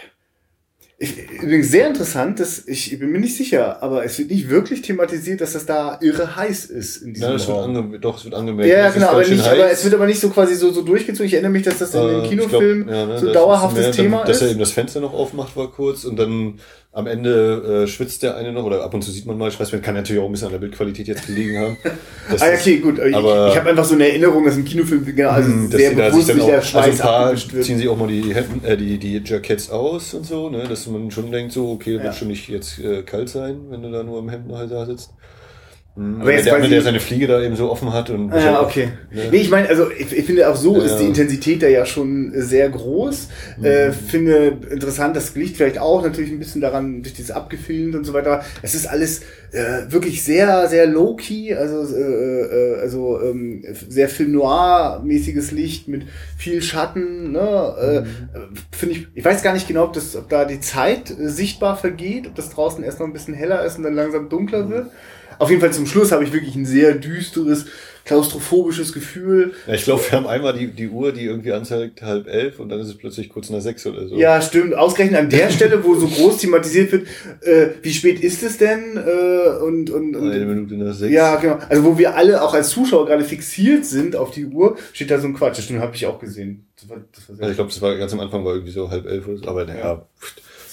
Übrigens sehr interessant, dass ich bin mir nicht sicher, aber es wird nicht wirklich thematisiert, dass das da irre heiß ist in diesem ja, das Raum. Wird ange doch, es wird angemerkt. Ja, genau, aber, nicht, aber es wird aber nicht so quasi so, so durchgezogen. Ich erinnere mich, dass das in den Kinofilmen glaub, ja, ne, so dauerhaftes Thema dann, ist. Dass er eben das Fenster noch aufmacht war kurz und dann am Ende äh, schwitzt der eine noch oder ab und zu sieht man mal, ich weiß, man kann natürlich auch ein bisschen an der Bildqualität jetzt gelegen haben. ah, okay, gut. Ich, aber, ich habe einfach so eine Erinnerung, dass im Kinofilm genau, also hm, sehr bewusst sich der Schweiß also ein paar ziehen sich auch mal die Hemden, äh, die, die Jackets aus und so, ne, dass man schon denkt so, okay, ja. wird schon nicht jetzt äh, kalt sein, wenn du da nur im Hemd da sitzt. Mhm. Aber jetzt der, der seine Fliege da eben so offen hat und ah, ja okay ne? nee ich meine also ich, ich, finde auch so ja. ist die Intensität da ja schon sehr groß mhm. äh, finde interessant das liegt vielleicht auch natürlich ein bisschen daran durch dieses abgefilmt und so weiter es ist alles äh, wirklich sehr sehr low key also äh, äh, also ähm, sehr Film noir mäßiges Licht mit viel Schatten ne äh, mhm. finde ich ich weiß gar nicht genau ob das ob da die Zeit äh, sichtbar vergeht ob das draußen erst noch ein bisschen heller ist und dann langsam dunkler mhm. wird auf jeden Fall zum Schluss habe ich wirklich ein sehr düsteres, klaustrophobisches Gefühl. Ja, ich glaube, wir haben einmal die, die Uhr, die irgendwie anzeigt halb elf und dann ist es plötzlich kurz nach sechs oder so. Ja, stimmt. Ausgerechnet an der Stelle, wo so groß thematisiert wird, äh, wie spät ist es denn? Äh, und, und, und, Eine Minute nach sechs. Ja, genau. Also wo wir alle auch als Zuschauer gerade fixiert sind auf die Uhr, steht da so ein Quatsch. Das stimmt, habe ich auch gesehen. Das war, das war ja, ich glaube, das war ganz am Anfang war irgendwie so halb elf oder so. Aber naja, ja.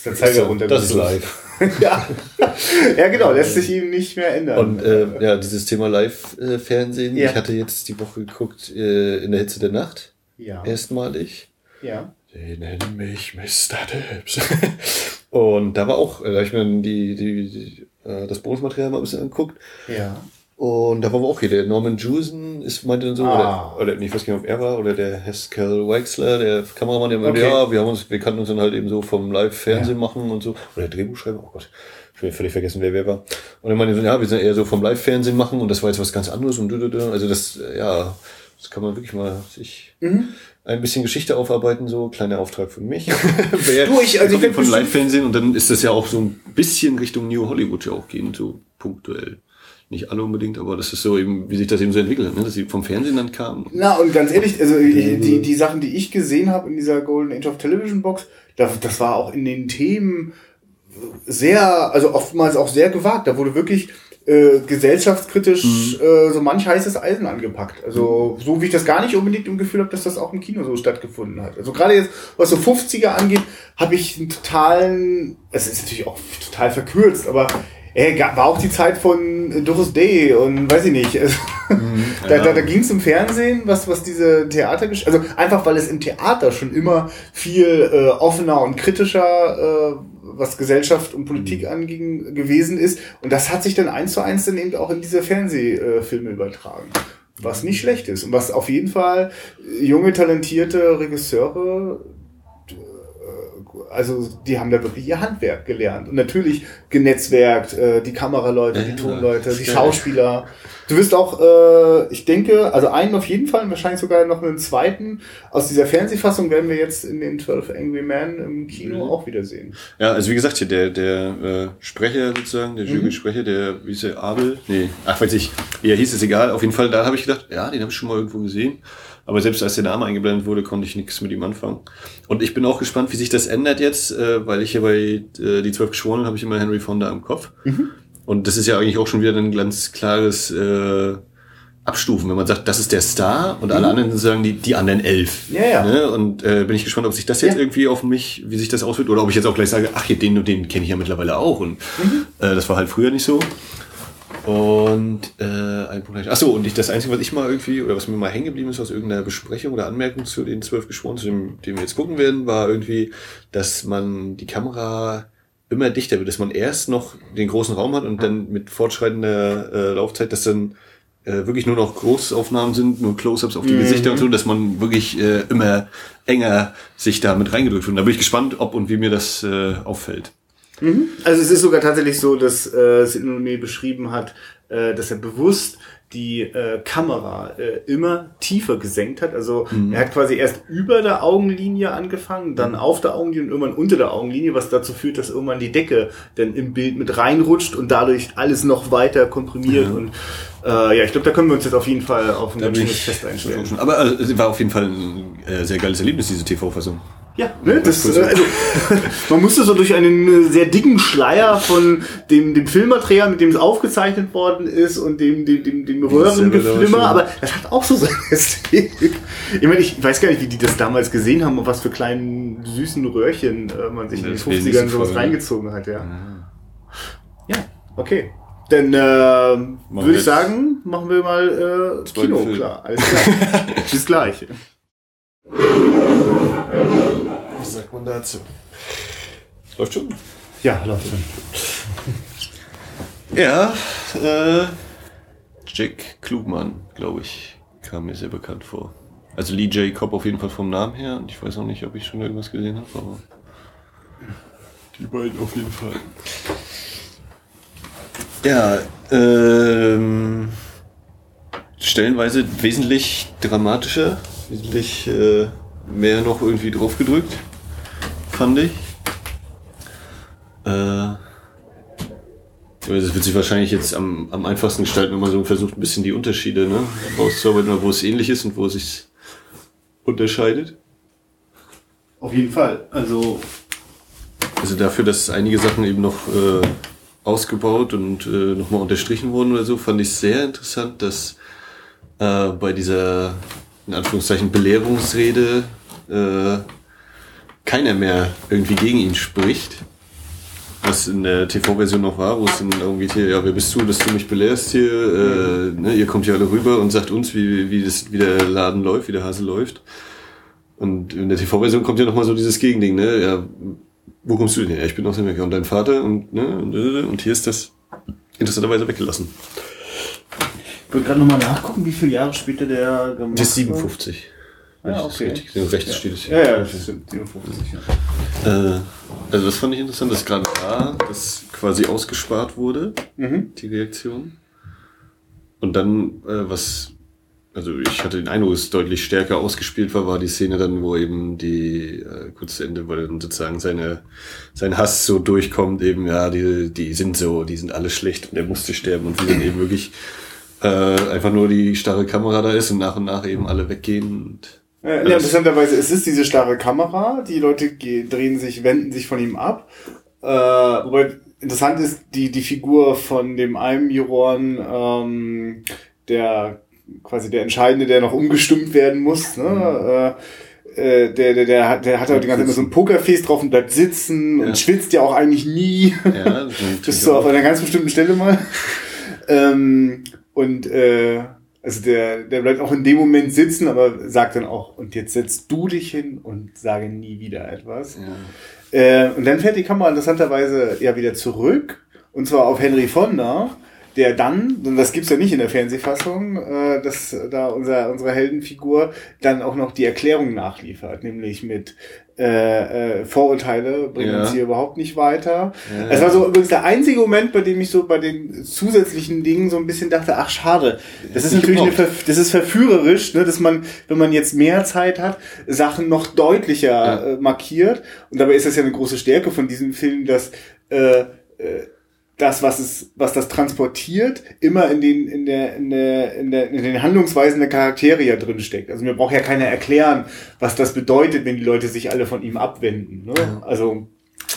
Ist der Zeiger runter. Das ist live. ja. ja, genau, lässt sich ihm nicht mehr ändern. Und äh, ja, dieses Thema Live-Fernsehen, ja. ich hatte jetzt die Woche geguckt äh, in der Hitze der Nacht. Ja. Erstmalig. Ja. Die nennen mich Mr. Dips. Und da war auch, da habe ich mir die, die, die, äh, das Bonusmaterial mal ein bisschen angeguckt. Ja. Und da war auch hier der Norman Jewson, ist, meinte dann so, ah. oder, oder nicht, weiß nicht, ob er war, oder der Haskell Weixler, der Kameramann, der meinte, okay. ja, wir haben uns, wir kannten uns dann halt eben so vom Live-Fernsehen ja. machen und so. Oder der Drehbuchschreiber, oh Gott, ich bin völlig vergessen, wer wer war. Und er meinte so, ja, wir sind eher so vom Live-Fernsehen machen und das war jetzt was ganz anderes und also das, ja, das kann man wirklich mal sich mhm. ein bisschen Geschichte aufarbeiten, so kleiner Auftrag für mich. wer, du, ich, also ich von Live-Fernsehen und dann ist das ja auch so ein bisschen Richtung New Hollywood ja auch gehen, so punktuell nicht alle unbedingt, aber das ist so eben, wie sich das eben so entwickelt, ne? dass sie vom Fernsehen dann kamen. Na, und ganz ehrlich, also die, die Sachen, die ich gesehen habe in dieser Golden Age of Television Box, das, das war auch in den Themen sehr, also oftmals auch sehr gewagt. Da wurde wirklich äh, gesellschaftskritisch mhm. äh, so manch heißes Eisen angepackt. Also so wie ich das gar nicht unbedingt im Gefühl habe, dass das auch im Kino so stattgefunden hat. Also gerade jetzt, was so 50er angeht, habe ich einen totalen, es ist natürlich auch total verkürzt, aber Ey, war auch die Zeit von Doris Day und weiß ich nicht. Mhm, da ja. da, da ging es im Fernsehen, was, was diese Theater, also einfach weil es im Theater schon immer viel äh, offener und kritischer, äh, was Gesellschaft und Politik mhm. anging, gewesen ist. Und das hat sich dann eins zu eins dann eben auch in diese Fernsehfilme übertragen. Was nicht schlecht ist und was auf jeden Fall junge, talentierte Regisseure also die haben da wirklich ihr Handwerk gelernt und natürlich genetzwerkt, äh, die Kameraleute, die Tonleute, die Schauspieler. Du wirst auch, äh, ich denke, also einen auf jeden Fall, wahrscheinlich sogar noch einen zweiten aus dieser Fernsehfassung werden wir jetzt in den 12 Angry Men im Kino mhm. auch wieder sehen. Ja, also wie gesagt, hier der, der äh, Sprecher sozusagen, der Jury-Sprecher, der, wie ist der, Abel? Nee, ach weiß ich, er hieß, ist egal. Auf jeden Fall, da habe ich gedacht, ja, den habe ich schon mal irgendwo gesehen. Aber selbst als der Name eingeblendet wurde, konnte ich nichts mit ihm anfangen. Und ich bin auch gespannt, wie sich das ändert jetzt, äh, weil ich hier bei äh, Die Zwölf Geschworenen habe ich immer Henry Fonda im Kopf. Mhm. Und das ist ja eigentlich auch schon wieder ein ganz klares äh, Abstufen, wenn man sagt, das ist der Star und alle mhm. anderen sagen die, die anderen elf. Ja, ja. Ne? Und äh, bin ich gespannt, ob sich das jetzt ja. irgendwie auf mich, wie sich das auswirkt, oder ob ich jetzt auch gleich sage, ach, den und den kenne ich ja mittlerweile auch. Und mhm. äh, das war halt früher nicht so. Und äh, ein Punkt. Achso, und ich, das Einzige, was ich mal irgendwie, oder was mir mal hängen geblieben ist aus irgendeiner Besprechung oder Anmerkung zu den zwölf Geschworenen, zu dem, den wir jetzt gucken werden, war irgendwie, dass man die Kamera immer dichter wird, dass man erst noch den großen Raum hat und dann mit fortschreitender äh, Laufzeit, dass dann äh, wirklich nur noch Großaufnahmen sind, nur Close-ups auf die mhm. Gesichter und so, dass man wirklich äh, immer enger sich da mit reingedrückt wird. Und da bin ich gespannt, ob und wie mir das äh, auffällt. Mhm. Also es ist sogar tatsächlich so, dass äh, Sidney beschrieben hat, äh, dass er bewusst die äh, Kamera äh, immer tiefer gesenkt hat. Also mhm. er hat quasi erst über der Augenlinie angefangen, dann auf der Augenlinie und irgendwann unter der Augenlinie, was dazu führt, dass irgendwann die Decke dann im Bild mit reinrutscht und dadurch alles noch weiter komprimiert ja. und äh, ja, ich glaube, da können wir uns jetzt auf jeden Fall auf ein ganz schönes Fest einstellen. Aber äh, war auf jeden Fall ein äh, sehr geiles Erlebnis, diese TV-Fassung. Ja, ne, das, äh, also, man musste so durch einen äh, sehr dicken Schleier von dem, dem Filmmaterial, mit dem es aufgezeichnet worden ist und dem, dem, dem, dem Röhrengeflimmer, aber das hat auch so seine Ästhetik. Ich meine, ich weiß gar nicht, wie die das damals gesehen haben und was für kleinen süßen Röhrchen äh, man sich in den 50ern sowas reingezogen hat, ja. Ja, okay. Dann äh, würde ich sagen, machen wir mal äh, Kino, klar. Alles klar. Bis gleich. Was sagt man dazu? Läuft schon? Ja, läuft schon. ja, äh, Jack Klugmann, glaube ich, kam mir sehr bekannt vor. Also Lee Jacob auf jeden Fall vom Namen her und ich weiß auch nicht, ob ich schon irgendwas gesehen habe, aber die beiden auf jeden Fall. Ja, ähm, stellenweise wesentlich dramatischer, wesentlich äh, mehr noch irgendwie drauf gedrückt, fand ich. Äh, das wird sich wahrscheinlich jetzt am, am einfachsten gestalten, wenn man so versucht, ein bisschen die Unterschiede ne, rauszuarbeiten, wo es ähnlich ist und wo es sich unterscheidet. Auf jeden Fall. Also, also dafür, dass einige Sachen eben noch äh, ausgebaut und äh, nochmal unterstrichen wurden oder so, fand ich sehr interessant, dass äh, bei dieser, in Anführungszeichen, Belehrungsrede äh, keiner mehr irgendwie gegen ihn spricht. Was in der TV-Version noch war, wo es dann irgendwie hier, ja, wer bist du, dass du mich belehrst hier? Äh, ne, ihr kommt ja alle rüber und sagt uns, wie, wie, das, wie der Laden läuft, wie der Hase läuft. Und in der TV-Version kommt ja nochmal so dieses Gegending, ne? Ja, wo kommst du denn her? Ich bin aus Amerika und dein Vater und, ne, und, und hier ist das interessanterweise weggelassen. Ich wollte gerade nochmal nachgucken, wie viele Jahre später der gemacht Das ist 57. Ja, okay. Richtig, rechts ja. steht es hier. Ja, ja, das stimmt. 57, ja. Äh, also das fand ich interessant, dass gerade da das quasi ausgespart wurde, mhm. die Reaktion. Und dann, äh, was also ich hatte den Eindruck, es deutlich stärker ausgespielt war, war die Szene dann, wo eben die, äh, kurz zu Ende, wo dann sozusagen seine, sein Hass so durchkommt, eben, ja, die, die sind so, die sind alle schlecht und er musste sterben und wie dann eben wirklich äh, einfach nur die starre Kamera da ist und nach und nach eben alle weggehen. Und ja, ja, interessanterweise, es ist diese starre Kamera, die Leute drehen sich, wenden sich von ihm ab. Äh, wobei interessant ist, die, die Figur von dem einen Juroren, ähm, der quasi der Entscheidende, der noch umgestimmt werden muss. Ne? Mhm. Äh, äh, der, der, der hat, der hat halt die ganze Zeit immer so ein Pokerface drauf und bleibt sitzen ja. und schwitzt ja auch eigentlich nie. Ja, Bis so auf einer ganz bestimmten Stelle mal. ähm, und äh, also der, der bleibt auch in dem Moment sitzen, aber sagt dann auch, und jetzt setzt du dich hin und sage nie wieder etwas. Ja. Äh, und dann fährt die Kamera interessanterweise ja wieder zurück, und zwar auf Henry Fonda, der dann, und das gibt's ja nicht in der Fernsehfassung, äh, dass da unser, unsere Heldenfigur dann auch noch die Erklärung nachliefert, nämlich mit äh, äh, Vorurteile bringen ja. uns hier überhaupt nicht weiter. Ja. Es war so übrigens der einzige Moment, bei dem ich so bei den zusätzlichen Dingen so ein bisschen dachte, ach schade, das ist natürlich eine, das ist verführerisch, ne, dass man, wenn man jetzt mehr Zeit hat, Sachen noch deutlicher ja. äh, markiert. Und dabei ist das ja eine große Stärke von diesem Film, dass äh, äh, das, was es, was das transportiert, immer in den, in der, in der, in der, in den Handlungsweisen der Charaktere ja drin steckt. Also mir braucht ja keiner erklären, was das bedeutet, wenn die Leute sich alle von ihm abwenden. Ne? Also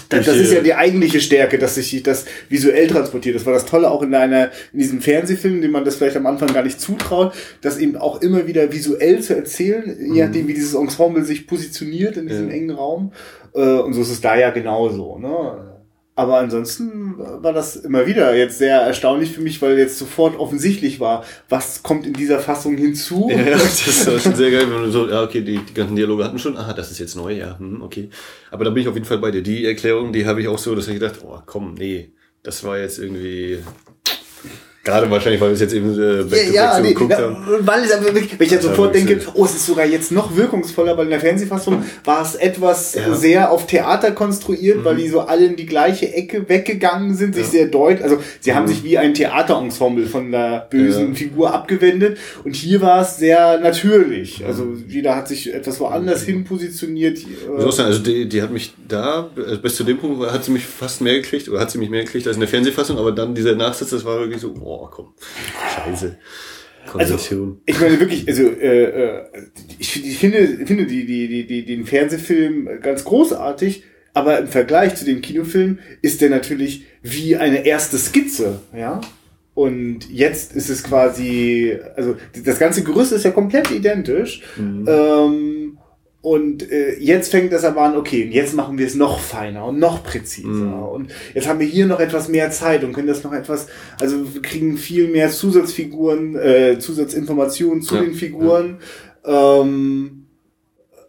das, das ist ja die eigentliche Stärke, dass sich das visuell transportiert. Das war das Tolle auch in einer, in diesem Fernsehfilm, dem man das vielleicht am Anfang gar nicht zutraut, das eben auch immer wieder visuell zu erzählen, mhm. je nachdem, wie dieses Ensemble sich positioniert in diesem ja. engen Raum. Äh, und so ist es da ja genauso. Ne? Aber ansonsten war das immer wieder jetzt sehr erstaunlich für mich, weil jetzt sofort offensichtlich war, was kommt in dieser Fassung hinzu. Ja, das war schon sehr geil, wenn du so, ja, okay, die, die ganzen Dialoge hatten schon, aha, das ist jetzt neu, ja, hm, okay. Aber da bin ich auf jeden Fall bei dir. Die Erklärung, die habe ich auch so, dass ich gedacht, oh, komm, nee, das war jetzt irgendwie Gerade wahrscheinlich, weil wir es jetzt eben äh, back ja, ja, nee, geguckt haben. Weil, ich jetzt sofort denke, oh, es ist sogar jetzt noch wirkungsvoller, weil in der Fernsehfassung war es etwas ja. sehr auf Theater konstruiert, mhm. weil die so alle in die gleiche Ecke weggegangen sind, sich ja. sehr deutlich, also sie mhm. haben sich wie ein Theaterensemble von der bösen. Figur abgewendet und hier war es sehr natürlich. Also mhm. jeder hat sich etwas woanders mhm. hin positioniert. Also die, die hat mich da, also bis zu dem Punkt hat sie mich fast mehr gekriegt, oder hat sie mich mehr gekriegt als in der Fernsehfassung, aber dann dieser Nachsatz, das war wirklich so, oh, oh komm, scheiße. Also, ich meine wirklich, also äh, äh, ich, ich finde, finde die, die, die, die, den Fernsehfilm ganz großartig, aber im Vergleich zu dem Kinofilm ist der natürlich wie eine erste Skizze, ja. Und jetzt ist es quasi, also das ganze Gerüst ist ja komplett identisch. Mhm. Ähm, und äh, jetzt fängt das aber an, okay, jetzt machen wir es noch feiner und noch präziser. Mm. Und jetzt haben wir hier noch etwas mehr Zeit und können das noch etwas, also wir kriegen viel mehr Zusatzfiguren, äh, Zusatzinformationen zu ja, den Figuren. Ja. Ähm,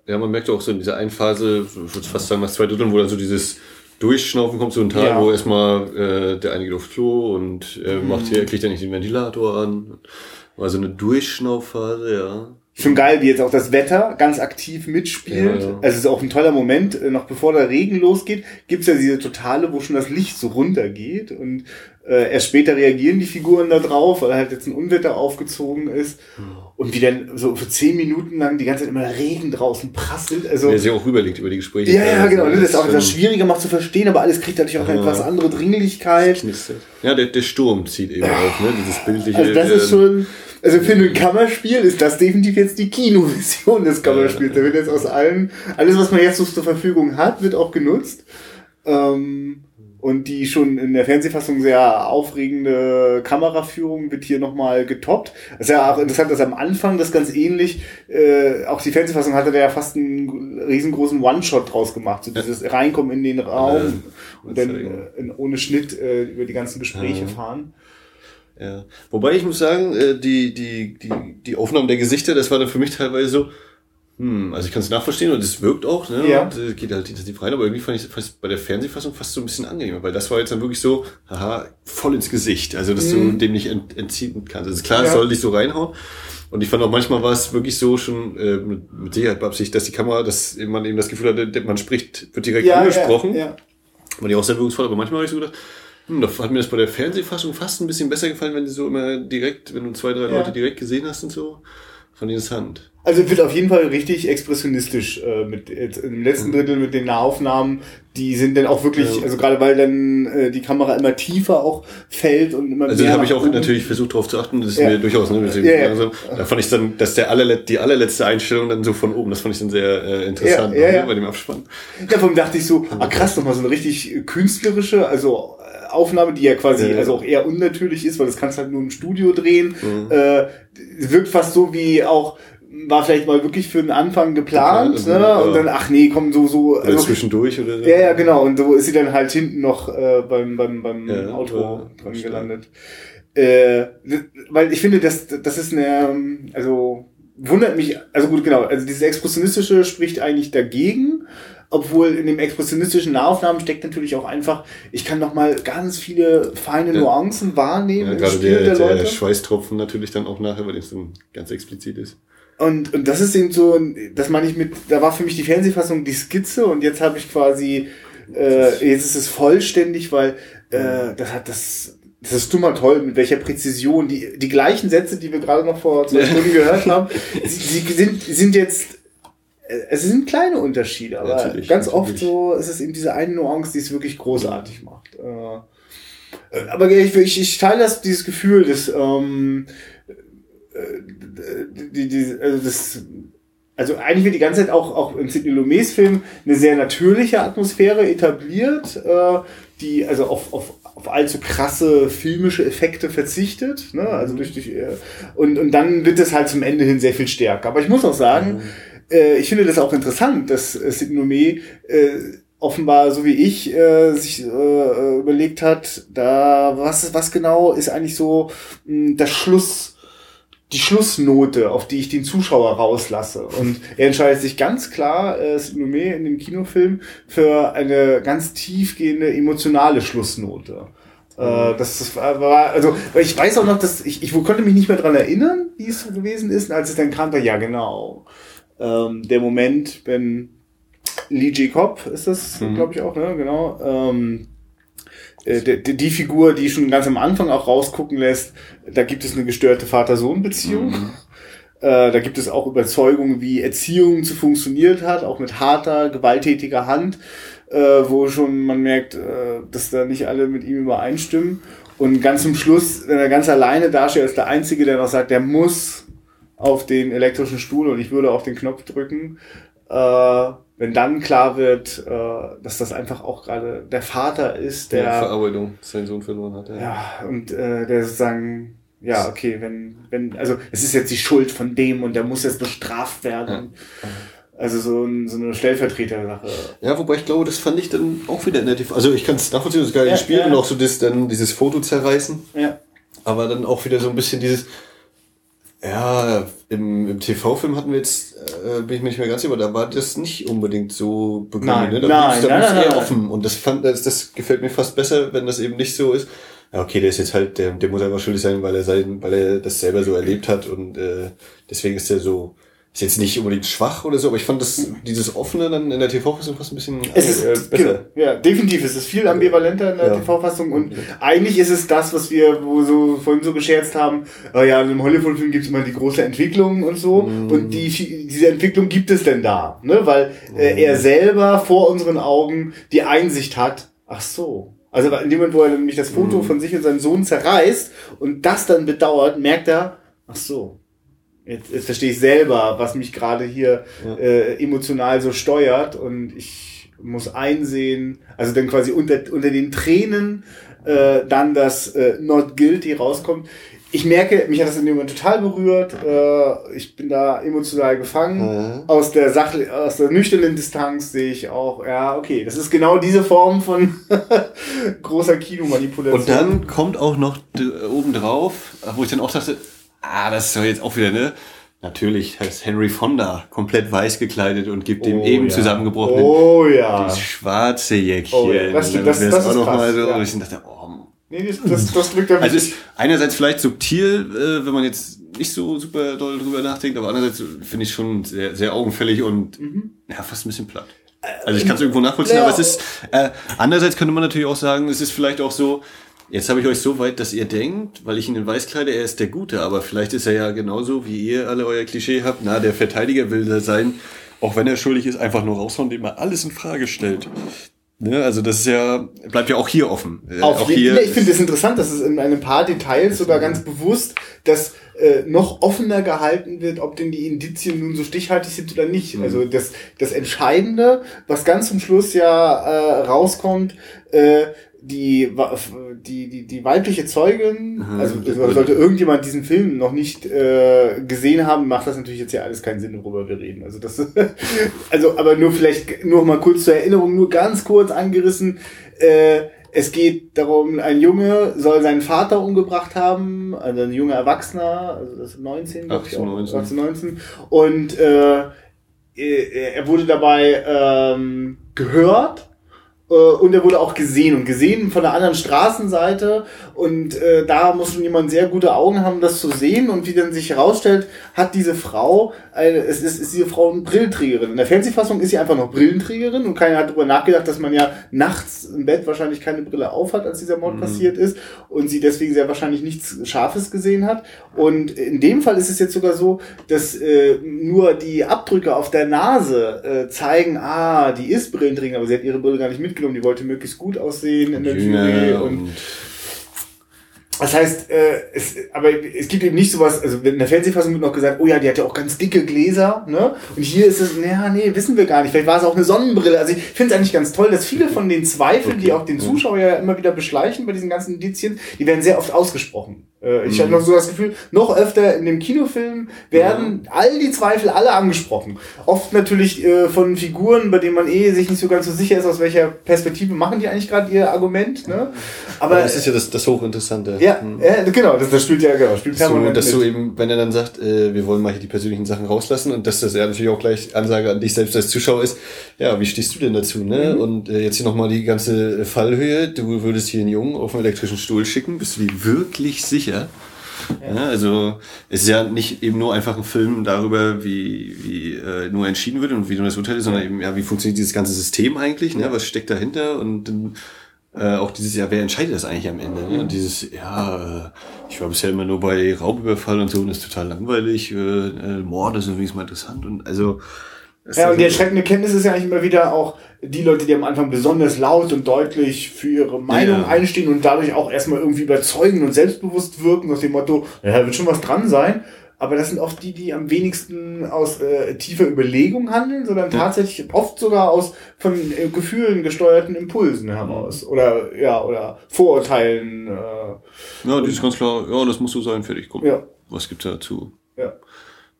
ja, man merkt auch so in dieser einen Phase, ich würde fast sagen nach zwei Dritteln, wo dann so dieses Durchschnaufen kommt, so ein Tag, ja. wo erstmal äh, der eine geht aufs Klo und äh, macht hier, kriegt ja nicht den Ventilator an. War so eine Durchschnaufphase, ja. Schon geil, wie jetzt auch das Wetter ganz aktiv mitspielt. Ja, ja. Also es ist auch ein toller Moment, äh, noch bevor der Regen losgeht, gibt's ja diese Totale, wo schon das Licht so runtergeht und äh, erst später reagieren die Figuren da drauf, weil halt jetzt ein Unwetter aufgezogen ist und wie dann so für zehn Minuten lang die ganze Zeit immer Regen draußen prasselt. Also, Wer sich auch überlegt über die Gespräche. Ja, ja, genau. Das ist auch etwas schwieriger macht zu verstehen, aber alles kriegt natürlich auch ja. etwas andere Dringlichkeit. Ja, der, der Sturm zieht eben auf, ne? Dieses bildliche. Also das ist schon also für ein Kammerspiel ist das definitiv jetzt die Kinovision des Kammerspiels. Da wird jetzt aus allen, alles was man jetzt so zur Verfügung hat, wird auch genutzt. Ähm, und die schon in der Fernsehfassung sehr aufregende Kameraführung wird hier nochmal getoppt. Es ist ja auch interessant, dass am Anfang das ganz ähnlich, äh, auch die Fernsehfassung hatte da ja fast einen riesengroßen One-Shot draus gemacht. So dieses Reinkommen in den Raum und dann äh, in, ohne Schnitt äh, über die ganzen Gespräche fahren. Ja. Wobei ich muss sagen, äh, die, die, die, die Aufnahmen der Gesichter, das war dann für mich teilweise so, hm, also ich kann es nachverstehen und es wirkt auch, ne? Ja. Und, äh, geht halt intensiv rein, aber irgendwie fand ich es bei der Fernsehfassung fast so ein bisschen angenehmer, weil das war jetzt dann wirklich so, haha, voll ins Gesicht. Also dass mhm. du dem nicht ent, entziehen kannst. Also klar, ja. es soll dich so reinhauen. Und ich fand auch manchmal war es wirklich so schon äh, mit, mit Sicherheit beabsichtigt, dass die Kamera, dass man eben das Gefühl hat, man spricht, wird direkt ja, angesprochen. Ja, ja. Und die auch sehr wirkungsvoll, aber manchmal habe ich so gedacht, hm, da hat mir das bei der Fernsehfassung fast ein bisschen besser gefallen, wenn du so immer direkt, wenn du zwei, drei ja. Leute direkt gesehen hast und so. Fand ich interessant. Also wird auf jeden Fall richtig expressionistisch äh, mit jetzt im letzten Drittel mit den Nahaufnahmen. Die sind dann auch wirklich, ja. also gerade weil dann äh, die Kamera immer tiefer auch fällt und immer Also da habe ich auch oben. natürlich versucht darauf zu achten. Das ist ja. mir durchaus ne, ja, langsam. Da fand ich dann, dass der allerlet die allerletzte Einstellung dann so von oben, das fand ich dann sehr äh, interessant ja, ja, ne, bei dem Abspann. Ja, allem dachte ich so, ah krass, nochmal so eine richtig künstlerische, also Aufnahme, die ja quasi ja. also auch eher unnatürlich ist, weil das kannst halt nur im Studio drehen. Mhm. Äh, wirkt fast so wie auch war vielleicht mal wirklich für den Anfang geplant, geplant ne? und dann ach nee, komm so so oder also, zwischendurch oder so. Ja, ja, genau und so ist sie dann halt hinten noch äh, beim beim beim ja, Auto dran gelandet. Äh, weil ich finde, das das ist eine also wundert mich, also gut, genau, also dieses Expressionistische spricht eigentlich dagegen, obwohl in dem expressionistischen Nahaufnahmen steckt natürlich auch einfach, ich kann noch mal ganz viele feine ja. Nuancen wahrnehmen. Ja, gerade der, der, der Schweißtropfen natürlich dann auch nachher, weil es dann ganz explizit ist. Und, und das ist eben so, das meine ich mit, da war für mich die Fernsehfassung die Skizze und jetzt habe ich quasi, äh, jetzt ist es vollständig, weil äh, das hat das, das ist du mal toll, mit welcher Präzision die, die gleichen Sätze, die wir gerade noch vor zwei Stunden gehört haben, sie, sie sind, sind jetzt es sind kleine Unterschiede, aber natürlich, ganz natürlich. oft so ist es eben diese eine Nuance, die es wirklich großartig macht. Äh, äh, aber ich, ich, ich teile das, dieses Gefühl, dass ähm, äh, die, die, also das also eigentlich wird die ganze Zeit auch, auch im Sidney Lumet's Film eine sehr natürliche Atmosphäre etabliert, äh, die also auf, auf, auf allzu krasse filmische Effekte verzichtet. Ne? Also durch, durch, und, und dann wird es halt zum Ende hin sehr viel stärker. Aber ich muss auch sagen, mhm äh, ich finde das auch interessant, dass äh, Lumet äh, offenbar, so wie ich, äh, sich äh, überlegt hat, da was, was genau ist eigentlich so mh, das Schluss, die Schlussnote, auf die ich den Zuschauer rauslasse. Und er entscheidet sich ganz klar, äh, Salome in dem Kinofilm, für eine ganz tiefgehende emotionale Schlussnote. Äh, das, das war, also ich weiß auch noch, dass ich, ich konnte mich nicht mehr dran erinnern, wie es so gewesen ist. Als es dann kam, da ja genau. Ähm, der Moment, wenn Lee J. Cobb ist das, mhm. glaube ich auch, ne? Genau. Ähm, äh, die, die Figur, die schon ganz am Anfang auch rausgucken lässt, da gibt es eine gestörte Vater-Sohn-Beziehung. Mhm. Äh, da gibt es auch Überzeugungen, wie Erziehung zu funktioniert hat, auch mit harter, gewalttätiger Hand, äh, wo schon man merkt, äh, dass da nicht alle mit ihm übereinstimmen. Und ganz zum Schluss, wenn er ganz alleine dasteht, ist der Einzige, der noch sagt, der muss auf den elektrischen Stuhl und ich würde auf den Knopf drücken. Äh, wenn dann klar wird, äh, dass das einfach auch gerade der Vater ist, der ja, Verarbeitung seinen Sohn verloren hat. Ja, ja und äh, der sozusagen ja, okay, wenn, wenn, also es ist jetzt die Schuld von dem und der muss jetzt bestraft werden. Ja. Also so, ein, so eine Stellvertreter-Sache. Ja, wobei ich glaube, das fand ich dann auch wieder nett. Also ich kann es nachvollziehen, das geile ja, Spiel ja. und auch so das, dann dieses Foto zerreißen. Ja. Aber dann auch wieder so ein bisschen dieses, ja, im, im TV-Film hatten wir jetzt, äh, bin ich mir nicht mehr ganz sicher, da war das nicht unbedingt so begründet. Nein, ne? Da nein, da nein, nein, eher nein, offen. Und das fand, das, das gefällt mir fast besser, wenn das eben nicht so ist. Ja, okay, der ist jetzt halt, der, der muss einfach schuldig sein, weil er sein, weil er das selber so erlebt hat und äh, deswegen ist er so ist jetzt nicht unbedingt schwach oder so, aber ich fand das, dieses Offene dann in der TV-Fassung fast ein bisschen es ist, äh, besser. Ja, definitiv. Es ist viel ambivalenter in der ja. TV-Fassung und eigentlich ist es das, was wir wo so vorhin so gescherzt haben. Äh, ja, im Hollywood-Film gibt es immer die große Entwicklung und so mm. und die, diese Entwicklung gibt es denn da, ne? weil äh, er selber vor unseren Augen die Einsicht hat, ach so, also in dem Moment, wo er nämlich das Foto mm. von sich und seinem Sohn zerreißt und das dann bedauert, merkt er, ach so, Jetzt, jetzt verstehe ich selber, was mich gerade hier ja. äh, emotional so steuert und ich muss einsehen, also dann quasi unter, unter den Tränen äh, dann das äh, Not Guilty rauskommt. Ich merke, mich hat das in dem Moment total berührt. Äh, ich bin da emotional gefangen. Mhm. Aus der Sache, aus der nüchternen Distanz sehe ich auch, ja, okay, das ist genau diese Form von großer Kinomanipulation. Und dann kommt auch noch obendrauf, wo ich dann auch dachte, ah, das ist doch jetzt auch wieder, ne? Natürlich heißt Henry Fonda komplett weiß gekleidet und gibt oh, dem eben ja. zusammengebrochenen oh, ja. das schwarze Jäckchen. Oh, ja. das, das, das, das, auch noch krass, mal so. Ja. Und ich dachte, oh, Nee, das, das glückt ja Also ist einerseits vielleicht subtil, äh, wenn man jetzt nicht so super doll drüber nachdenkt, aber andererseits finde ich schon sehr, sehr augenfällig und mhm. ja, fast ein bisschen platt. Also ich kann es irgendwo nachvollziehen, ja. aber es ist äh, andererseits könnte man natürlich auch sagen, es ist vielleicht auch so, Jetzt habe ich euch so weit, dass ihr denkt, weil ich ihn in weiß kleide, er ist der Gute, aber vielleicht ist er ja genauso, wie ihr alle euer Klischee habt, na, der Verteidiger will da sein, auch wenn er schuldig ist, einfach nur raushauen, indem er alles in Frage stellt. Ne, also das ist ja, bleibt ja auch hier offen. Äh, Auf auch hier ich finde es interessant, dass es in einem paar Details sogar ganz bewusst, dass äh, noch offener gehalten wird, ob denn die Indizien nun so stichhaltig sind oder nicht. Mhm. Also das, das Entscheidende, was ganz zum Schluss ja äh, rauskommt, äh, die, die, die, die weibliche Zeugin, also sollte irgendjemand diesen Film noch nicht äh, gesehen haben, macht das natürlich jetzt ja alles keinen Sinn, worüber wir reden. Also das, also aber nur vielleicht nur mal kurz zur Erinnerung, nur ganz kurz angerissen. Äh, es geht darum, ein Junge soll seinen Vater umgebracht haben, also ein junger Erwachsener, also das ist 19, 18, 19. 18, 19. Und äh, er wurde dabei ähm, gehört äh, und er wurde auch gesehen. Und gesehen von der anderen Straßenseite und äh, da muss schon jemand sehr gute Augen haben, das zu sehen und wie dann sich herausstellt, hat diese Frau, eine, es ist, ist diese Frau eine Brillenträgerin. In der Fernsehfassung ist sie einfach noch Brillenträgerin und keiner hat darüber nachgedacht, dass man ja nachts im Bett wahrscheinlich keine Brille aufhat, als dieser Mord mhm. passiert ist und sie deswegen sehr wahrscheinlich nichts Scharfes gesehen hat. Und in dem Fall ist es jetzt sogar so, dass äh, nur die Abdrücke auf der Nase äh, zeigen, ah, die ist Brillenträgerin, aber sie hat ihre Brille gar nicht mit mitgenommen, die wollte möglichst gut aussehen in der Jury und, und das heißt, äh, es, aber es gibt eben nicht sowas, also in der Fernsehfassung wird noch gesagt, oh ja, die hat ja auch ganz dicke Gläser, ne? Und hier ist es, naja, nee, wissen wir gar nicht. Vielleicht war es auch eine Sonnenbrille. Also ich finde es eigentlich ganz toll, dass viele von den Zweifeln, die auch den Zuschauer ja immer wieder beschleichen bei diesen ganzen Indizien, die werden sehr oft ausgesprochen. Äh, ich mhm. hatte noch so das Gefühl, noch öfter in dem Kinofilm werden ja. all die Zweifel alle angesprochen. Oft natürlich äh, von Figuren, bei denen man eh sich nicht so ganz so sicher ist, aus welcher Perspektive machen die eigentlich gerade ihr Argument. Ne? Aber das ist ja das, das Hochinteressante. Ja, mhm. äh, genau, das, das spielt ja genau, spielt. So, dass mit. du eben, wenn er dann sagt, äh, wir wollen mal hier die persönlichen Sachen rauslassen und dass das ja natürlich auch gleich Ansage an dich selbst als Zuschauer ist, ja, wie stehst du denn dazu? Ne? Mhm. Und äh, jetzt hier nochmal die ganze Fallhöhe. Du würdest hier einen Jungen auf einen elektrischen Stuhl schicken. Bist du dir wirklich sicher? Ja, also es ist ja nicht eben nur einfach ein Film darüber, wie, wie äh, nur entschieden wird und wie nur das Urteil ist, sondern eben, ja, wie funktioniert dieses ganze System eigentlich, ne? was steckt dahinter und äh, auch dieses, ja, wer entscheidet das eigentlich am Ende? Ne? Und dieses, ja, äh, ich war bisher immer nur bei Raubüberfall und so und das ist total langweilig, äh, äh, Mord ist übrigens mal interessant und also ja, und die erschreckende Kenntnis ist ja eigentlich immer wieder auch die Leute, die am Anfang besonders laut und deutlich für ihre Meinung ja. einstehen und dadurch auch erstmal irgendwie überzeugen und selbstbewusst wirken, aus dem Motto, ja, wird schon was dran sein. Aber das sind oft die, die am wenigsten aus äh, tiefer Überlegung handeln, sondern ja. tatsächlich oft sogar aus von äh, Gefühlen gesteuerten Impulsen heraus. Oder ja, oder Vorurteilen. Äh, ja, die ist ganz klar, ja, das muss so sein, fertig, komm. Ja. Was gibt's da zu ja.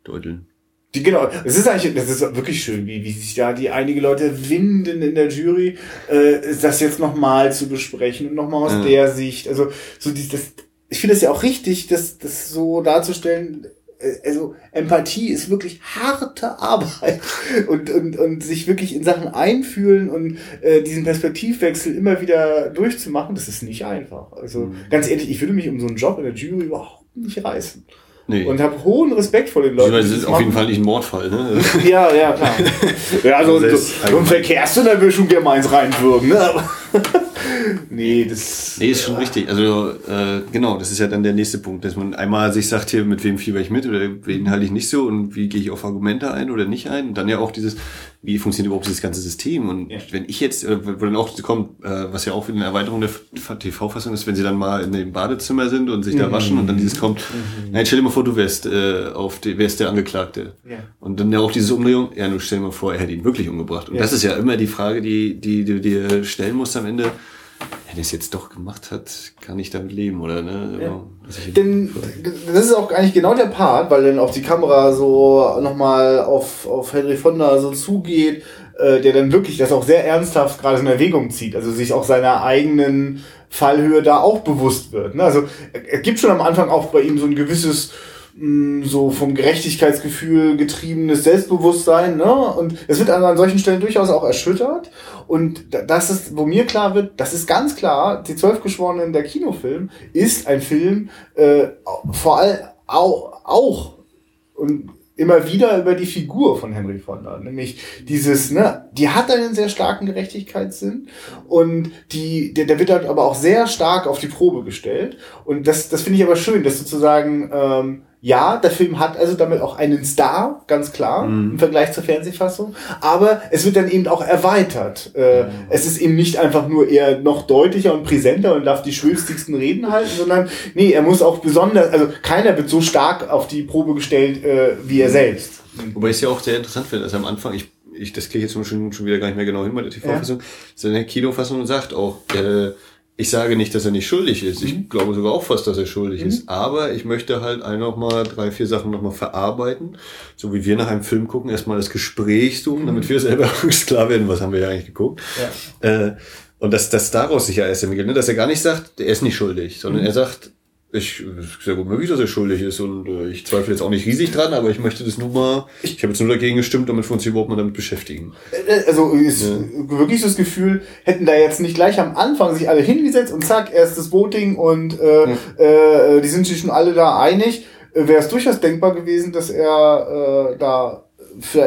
deuteln? Die, genau, es ist eigentlich, das ist wirklich schön, wie, wie sich da die einige Leute winden in der Jury, äh, das jetzt nochmal zu besprechen und nochmal aus ja. der Sicht. Also so die, das, ich finde es ja auch richtig, das, das so darzustellen. Äh, also Empathie ist wirklich harte Arbeit und, und, und sich wirklich in Sachen einfühlen und äh, diesen Perspektivwechsel immer wieder durchzumachen, das ist nicht einfach. Also mhm. ganz ehrlich, ich würde mich um so einen Job in der Jury überhaupt nicht reißen. Nee. Und habe hohen Respekt vor den Leuten. Das ist auf jeden Fall nicht ein Mordfall, ne? ja, ja, klar. ja, so, so, so ein Verkehrsunterwischung gerne mal eins reinwürgen, ne? Nee, das. Nee, ist schon richtig. Also, äh, genau, das ist ja dann der nächste Punkt, dass man einmal sich sagt, hier, mit wem fieber ich mit oder wen halte ich nicht so und wie gehe ich auf Argumente ein oder nicht ein. Und dann ja auch dieses, wie funktioniert überhaupt dieses ganze System? Und ja. wenn ich jetzt, äh, wo dann auch kommt, äh, was ja auch wieder eine Erweiterung der TV-Fassung ist, wenn sie dann mal in dem Badezimmer sind und sich da mhm. waschen und dann dieses kommt, mhm. nein, stell dir mal vor, du wärst äh, auf die, wärst der Angeklagte. Ja. Und dann ja auch diese Umdrehung, ja, nur stell dir mal vor, er hätte ihn wirklich umgebracht. Und ja. das ist ja immer die Frage, die, die du dir stellen musst am Ende wenn er es jetzt doch gemacht hat, kann ich damit leben, oder? Ne? Ja. Denn das ist auch eigentlich genau der Part, weil dann auch die Kamera so nochmal auf, auf Henry Fonda so zugeht, äh, der dann wirklich das auch sehr ernsthaft gerade in Erwägung zieht, also sich auch seiner eigenen Fallhöhe da auch bewusst wird. Ne? Also es gibt schon am Anfang auch bei ihm so ein gewisses so vom Gerechtigkeitsgefühl getriebenes Selbstbewusstsein, ne? Und es wird an solchen Stellen durchaus auch erschüttert. Und das ist, wo mir klar wird, das ist ganz klar, die Zwölf Geschworenen der Kinofilm ist ein Film, äh, vor allem auch, auch und immer wieder über die Figur von Henry Fonda, nämlich dieses, ne, die hat einen sehr starken Gerechtigkeitssinn und die, der, der wird halt aber auch sehr stark auf die Probe gestellt und das, das finde ich aber schön, dass sozusagen ähm, ja, der Film hat also damit auch einen Star, ganz klar, mhm. im Vergleich zur Fernsehfassung. Aber es wird dann eben auch erweitert. Äh, mhm. Es ist eben nicht einfach nur eher noch deutlicher und präsenter und darf die schwülstigsten Reden halten, sondern nee, er muss auch besonders, also keiner wird so stark auf die Probe gestellt äh, wie er selbst. Wobei ich es ja auch sehr interessant finde, also am Anfang, ich, ich das kriege ich jetzt schon, schon wieder gar nicht mehr genau hin bei der TV-Fassung, ja. seine Kinofassung sagt auch, äh, ich sage nicht, dass er nicht schuldig ist. Ich mhm. glaube sogar auch fast, dass er schuldig mhm. ist. Aber ich möchte halt einfach mal drei, vier Sachen nochmal verarbeiten. So wie wir nach einem Film gucken, erstmal das Gespräch suchen, mhm. damit wir selber uns klar werden, was haben wir ja eigentlich geguckt. Ja. Äh, und dass das daraus sich ja erst entwickelt, ne? dass er gar nicht sagt, er ist nicht schuldig, sondern mhm. er sagt, ich sehr gut möglich, dass er schuldig ist und äh, ich zweifle jetzt auch nicht riesig dran, aber ich möchte das nur mal, ich habe jetzt nur dagegen gestimmt, damit wir uns überhaupt mal damit beschäftigen. Äh, also ist ja. wirklich das Gefühl, hätten da jetzt nicht gleich am Anfang sich alle hingesetzt und zack, erstes Voting und äh, ja. äh, die sind sich schon alle da einig, äh, wäre es durchaus denkbar gewesen, dass er äh, da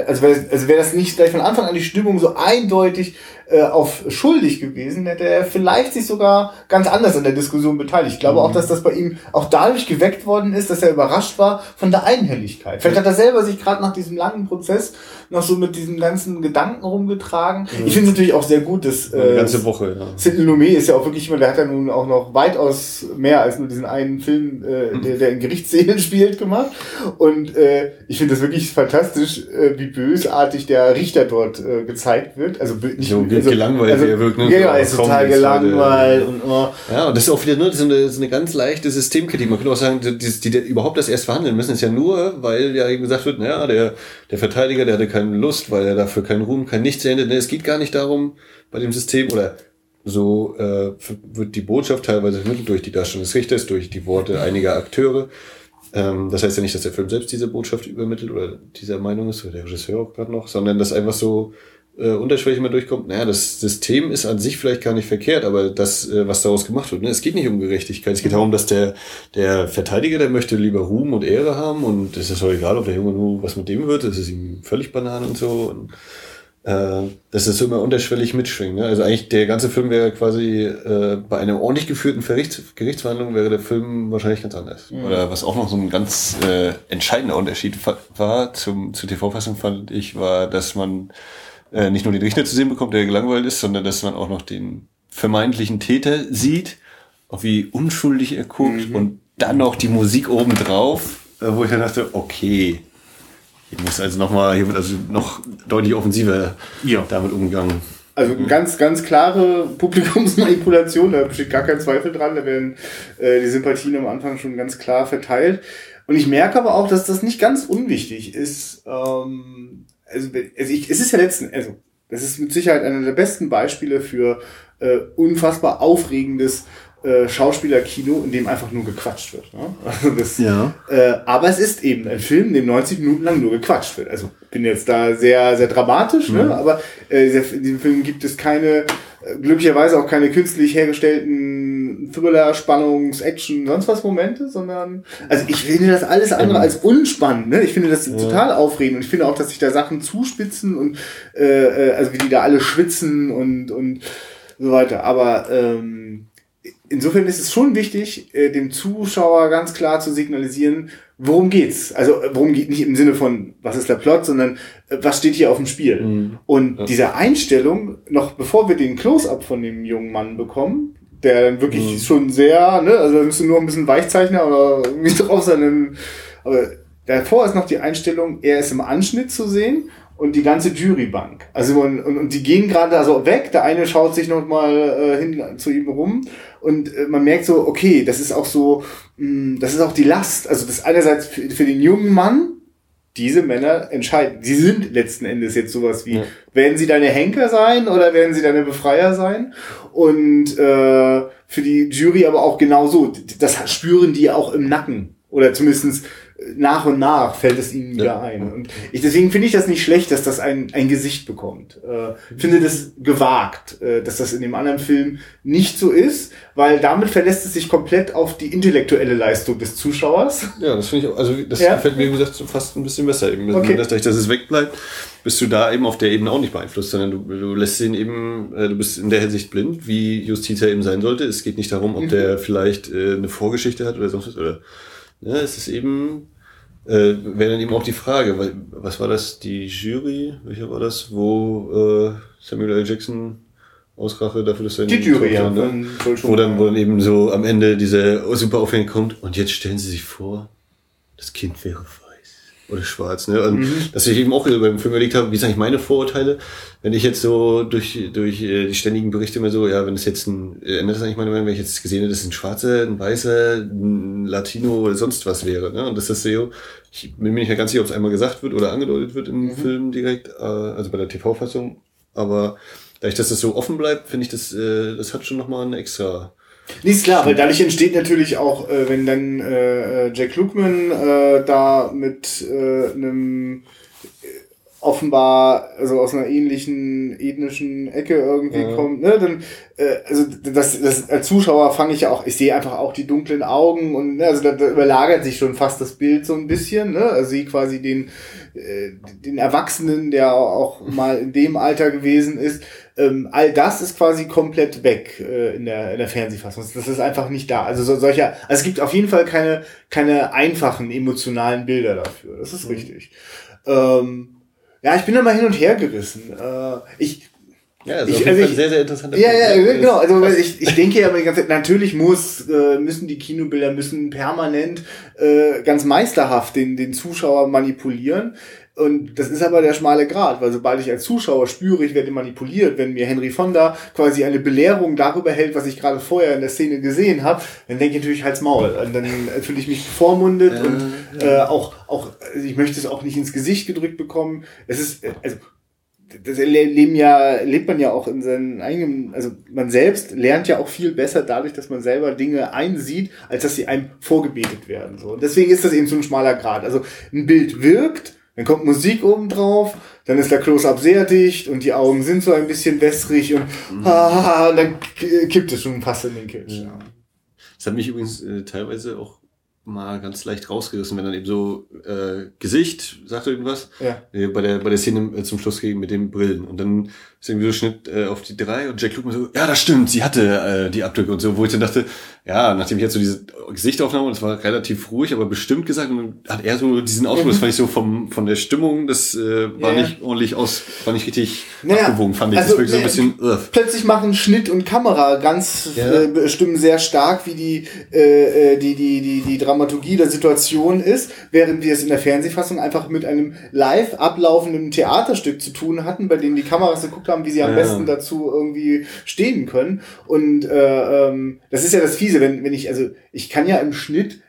also wäre also wär das nicht gleich von Anfang an die Stimmung so eindeutig äh, auf schuldig gewesen, hätte er vielleicht sich sogar ganz anders an der Diskussion beteiligt. Ich glaube mhm. auch, dass das bei ihm auch dadurch geweckt worden ist, dass er überrascht war von der Einhelligkeit. Vielleicht hat er selber sich gerade nach diesem langen Prozess noch so mit diesen ganzen Gedanken rumgetragen. Mhm. Ich finde es natürlich auch sehr gut, dass äh, ganze Woche, ja. Sidney Lumet ist ja auch wirklich jemand, der hat ja nun auch noch weitaus mehr als nur diesen einen Film, äh, mhm. der, der in Gerichtssälen spielt, gemacht. Und äh, ich finde das wirklich fantastisch, äh, wie bösartig der Richter dort äh, gezeigt wird. Also nicht, also, gelangweilt, also, er wirkt. Ne? Ja, ja, er ist total gelangweilt. Und, oh. Ja, und das ist auch wieder nur so eine, so eine ganz leichte Systemkritik. Man könnte auch sagen, die, die, die überhaupt das erst verhandeln müssen, ist ja nur, weil ja eben gesagt wird, naja, der, der Verteidiger, der hatte keine Lust, weil er dafür keinen Ruhm, kein Nichts endet. Es geht gar nicht darum, bei dem System, oder so äh, wird die Botschaft teilweise vermittelt durch die Darstellung des Richters, durch die Worte einiger Akteure. Ähm, das heißt ja nicht, dass der Film selbst diese Botschaft übermittelt oder dieser Meinung ist, oder der Regisseur auch gerade noch, sondern dass einfach so äh, unterschwellig mal durchkommt, naja, das System ist an sich vielleicht gar nicht verkehrt, aber das, äh, was daraus gemacht wird, ne, es geht nicht um Gerechtigkeit. Es geht darum, dass der, der Verteidiger, der möchte lieber Ruhm und Ehre haben und es ist auch egal, ob der Junge nur was mit dem wird, das ist ihm völlig Banane und so. Und, äh, das ist so immer unterschwellig mitschwingen. Ne? Also eigentlich der ganze Film wäre quasi äh, bei einer ordentlich geführten Gerichts Gerichtsverhandlung wäre der Film wahrscheinlich ganz anders. Mhm. Oder was auch noch so ein ganz äh, entscheidender Unterschied war zum, zur TV-Fassung fand ich, war, dass man äh, nicht nur den Richter zu sehen bekommt, der gelangweilt ist, sondern dass man auch noch den vermeintlichen Täter sieht, auch wie unschuldig er guckt mhm. und dann noch die Musik obendrauf, äh, wo ich dann dachte, okay, hier muss also noch mal, hier wird also noch deutlich offensiver ja. damit umgegangen. Also mhm. ganz, ganz klare Publikumsmanipulation, da besteht gar kein Zweifel dran, da werden äh, die Sympathien am Anfang schon ganz klar verteilt. Und ich merke aber auch, dass das nicht ganz unwichtig ist. Ähm, also, also ich, es ist ja letzten, also das ist mit Sicherheit einer der besten Beispiele für äh, unfassbar aufregendes äh, Schauspielerkino, in dem einfach nur gequatscht wird. Ne? Also das, ja. Äh, aber es ist eben ein Film, in dem 90 Minuten lang nur gequatscht wird. Also bin jetzt da sehr, sehr dramatisch, ne? mhm. ne? aber äh, in diesem Film gibt es keine, äh, glücklicherweise auch keine künstlich hergestellten Thriller, Spannungs, Action, sonst was Momente, sondern also ich finde das alles andere als unspannend. Ne? Ich finde das ja. total aufregend und ich finde auch, dass sich da Sachen zuspitzen und äh, äh also wie die da alle schwitzen und und so weiter. Aber ähm, insofern ist es schon wichtig, äh, dem Zuschauer ganz klar zu signalisieren, worum geht's. Also äh, worum geht nicht im Sinne von, was ist der Plot, sondern äh, was steht hier auf dem Spiel. Mhm. Und ja. diese Einstellung, noch bevor wir den Close-up von dem jungen Mann bekommen, der dann wirklich mhm. schon sehr, ne, also da müsste nur ein bisschen Weichzeichner oder irgendwie drauf sein, aber davor ist noch die Einstellung, er ist im Anschnitt zu sehen und die ganze Jurybank. Also und, und, und die gehen gerade also weg. Der eine schaut sich noch mal äh, hin zu ihm rum und äh, man merkt so, okay, das ist auch so, mh, mm, das ist auch die Last. Also das einerseits für, für den jungen Mann, diese Männer entscheiden. Sie sind letzten Endes jetzt sowas wie, ja. werden sie deine Henker sein oder werden sie deine Befreier sein? Und äh, für die Jury aber auch genauso. Das spüren die auch im Nacken. Oder zumindestens nach und nach fällt es ihnen wieder ja. ein. Und ich, deswegen finde ich das nicht schlecht, dass das ein, ein Gesicht bekommt. Äh, finde das gewagt, äh, dass das in dem anderen Film nicht so ist, weil damit verlässt es sich komplett auf die intellektuelle Leistung des Zuschauers. Ja, das finde ich auch, also das ja? gefällt mir, wie gesagt, fast ein bisschen besser eben. Okay. Dadurch, dass es wegbleibt, bist du da eben auf der Ebene auch nicht beeinflusst, sondern du, du lässt ihn eben, äh, du bist in der Hinsicht blind, wie Justitia eben sein sollte. Es geht nicht darum, ob mhm. der vielleicht äh, eine Vorgeschichte hat oder sonst was, oder ja, es ist eben, äh, wäre dann eben auch die Frage, weil, was war das, die Jury, welcher war das, wo äh, Samuel L. Jackson Ausrache dafür, dass er die Jury, ja, ne? wo, dann, wo dann eben so am Ende diese super Aufhängung kommt und jetzt stellen Sie sich vor, das Kind wäre oder schwarz, ne? Und mhm. dass ich eben auch beim Film überlegt habe, wie sind eigentlich meine Vorurteile, wenn ich jetzt so durch, durch äh, die ständigen Berichte immer so, ja, wenn es jetzt ein, äh, ändert das eigentlich meine Meinung, wenn ich jetzt gesehen hätte, dass es ein Schwarzer, ein Weißer, ein Latino oder sonst was wäre, ne? Und das ist so, ich bin mir nicht ganz sicher, ob es einmal gesagt wird oder angedeutet wird im mhm. Film direkt, äh, also bei der TV-Fassung, aber dadurch, dass das so offen bleibt, finde ich, das, äh, das hat schon nochmal eine extra Nee, ist klar, weil dadurch entsteht natürlich auch, äh, wenn dann äh, Jack Lukeman äh, da mit äh, einem äh, offenbar also aus einer ähnlichen ethnischen Ecke irgendwie ja. kommt, ne, dann äh, also das, das als Zuschauer fange ich ja auch, ich sehe einfach auch die dunklen Augen und ne, also da, da überlagert sich schon fast das Bild so ein bisschen, ne, also sie quasi den äh, den Erwachsenen, der auch mal in dem Alter gewesen ist, ähm, all das ist quasi komplett weg äh, in, der, in der Fernsehfassung. Das ist einfach nicht da. Also so, solcher, also es gibt auf jeden Fall keine, keine einfachen emotionalen Bilder dafür. Das ist mhm. richtig. Ähm, ja, ich bin da mal hin und her gerissen. Äh, ich, Ja, also Ich- also ich- sehr, sehr interessanter Ja, ja, Punkt. genau. Also ich, ich denke ja immer die ganze Zeit, natürlich muss, äh, müssen die Kinobilder müssen permanent äh, ganz meisterhaft den, den Zuschauer manipulieren. Und das ist aber der schmale Grat, weil sobald ich als Zuschauer spüre, ich werde manipuliert, wenn mir Henry Fonda quasi eine Belehrung darüber hält, was ich gerade vorher in der Szene gesehen habe, dann denke ich natürlich Hals Maul. Und dann äh, fühle ich mich bevormundet und äh, auch, auch, ich möchte es auch nicht ins Gesicht gedrückt bekommen. Es ist, äh, also das leben ja, lebt man ja auch in seinen eigenen, also man selbst lernt ja auch viel besser dadurch, dass man selber Dinge einsieht, als dass sie einem vorgebetet werden. So. Und deswegen ist das eben so ein schmaler Grad. Also ein Bild wirkt, dann kommt Musik oben drauf, dann ist der Close-Up sehr dicht und die Augen sind so ein bisschen wässrig und, ah, und dann kippt es schon fast in den Kitsch. Ja. Das hat mich übrigens äh, teilweise auch mal ganz leicht rausgerissen, wenn dann eben so äh, Gesicht, sagt irgendwas, Ja. äh, bei der bei der Szene äh, zum Schluss ging mit den Brillen und dann ist irgendwie so Schnitt äh, auf die drei und Jack Luke so, ja, das stimmt, sie hatte äh, die Abdrücke und so, wo ich dann dachte, ja, nachdem ich jetzt so diese Gesichtsaufnahme und es war relativ ruhig, aber bestimmt gesagt und dann hat er so diesen Ausdruck, das fand ich so vom von der Stimmung, das äh, war Ja. nicht ordentlich aus, war nicht richtig Naja, abgewogen, fand ich. also, das wirklich so ein ne, bisschen, uff. plötzlich machen Schnitt und Kamera ganz Ja. äh, bestimmen sehr stark, wie die, äh, äh, die, die, die, die Dramaturgie der Situation ist, während wir es in der Fernsehfassung einfach mit einem live ablaufenden Theaterstück zu tun hatten, bei dem die Kameras geguckt haben, wie sie am Ja. besten dazu irgendwie stehen können. Und äh, ähm, das ist ja das Fiese, wenn, wenn ich, also ich kann ja im Schnitt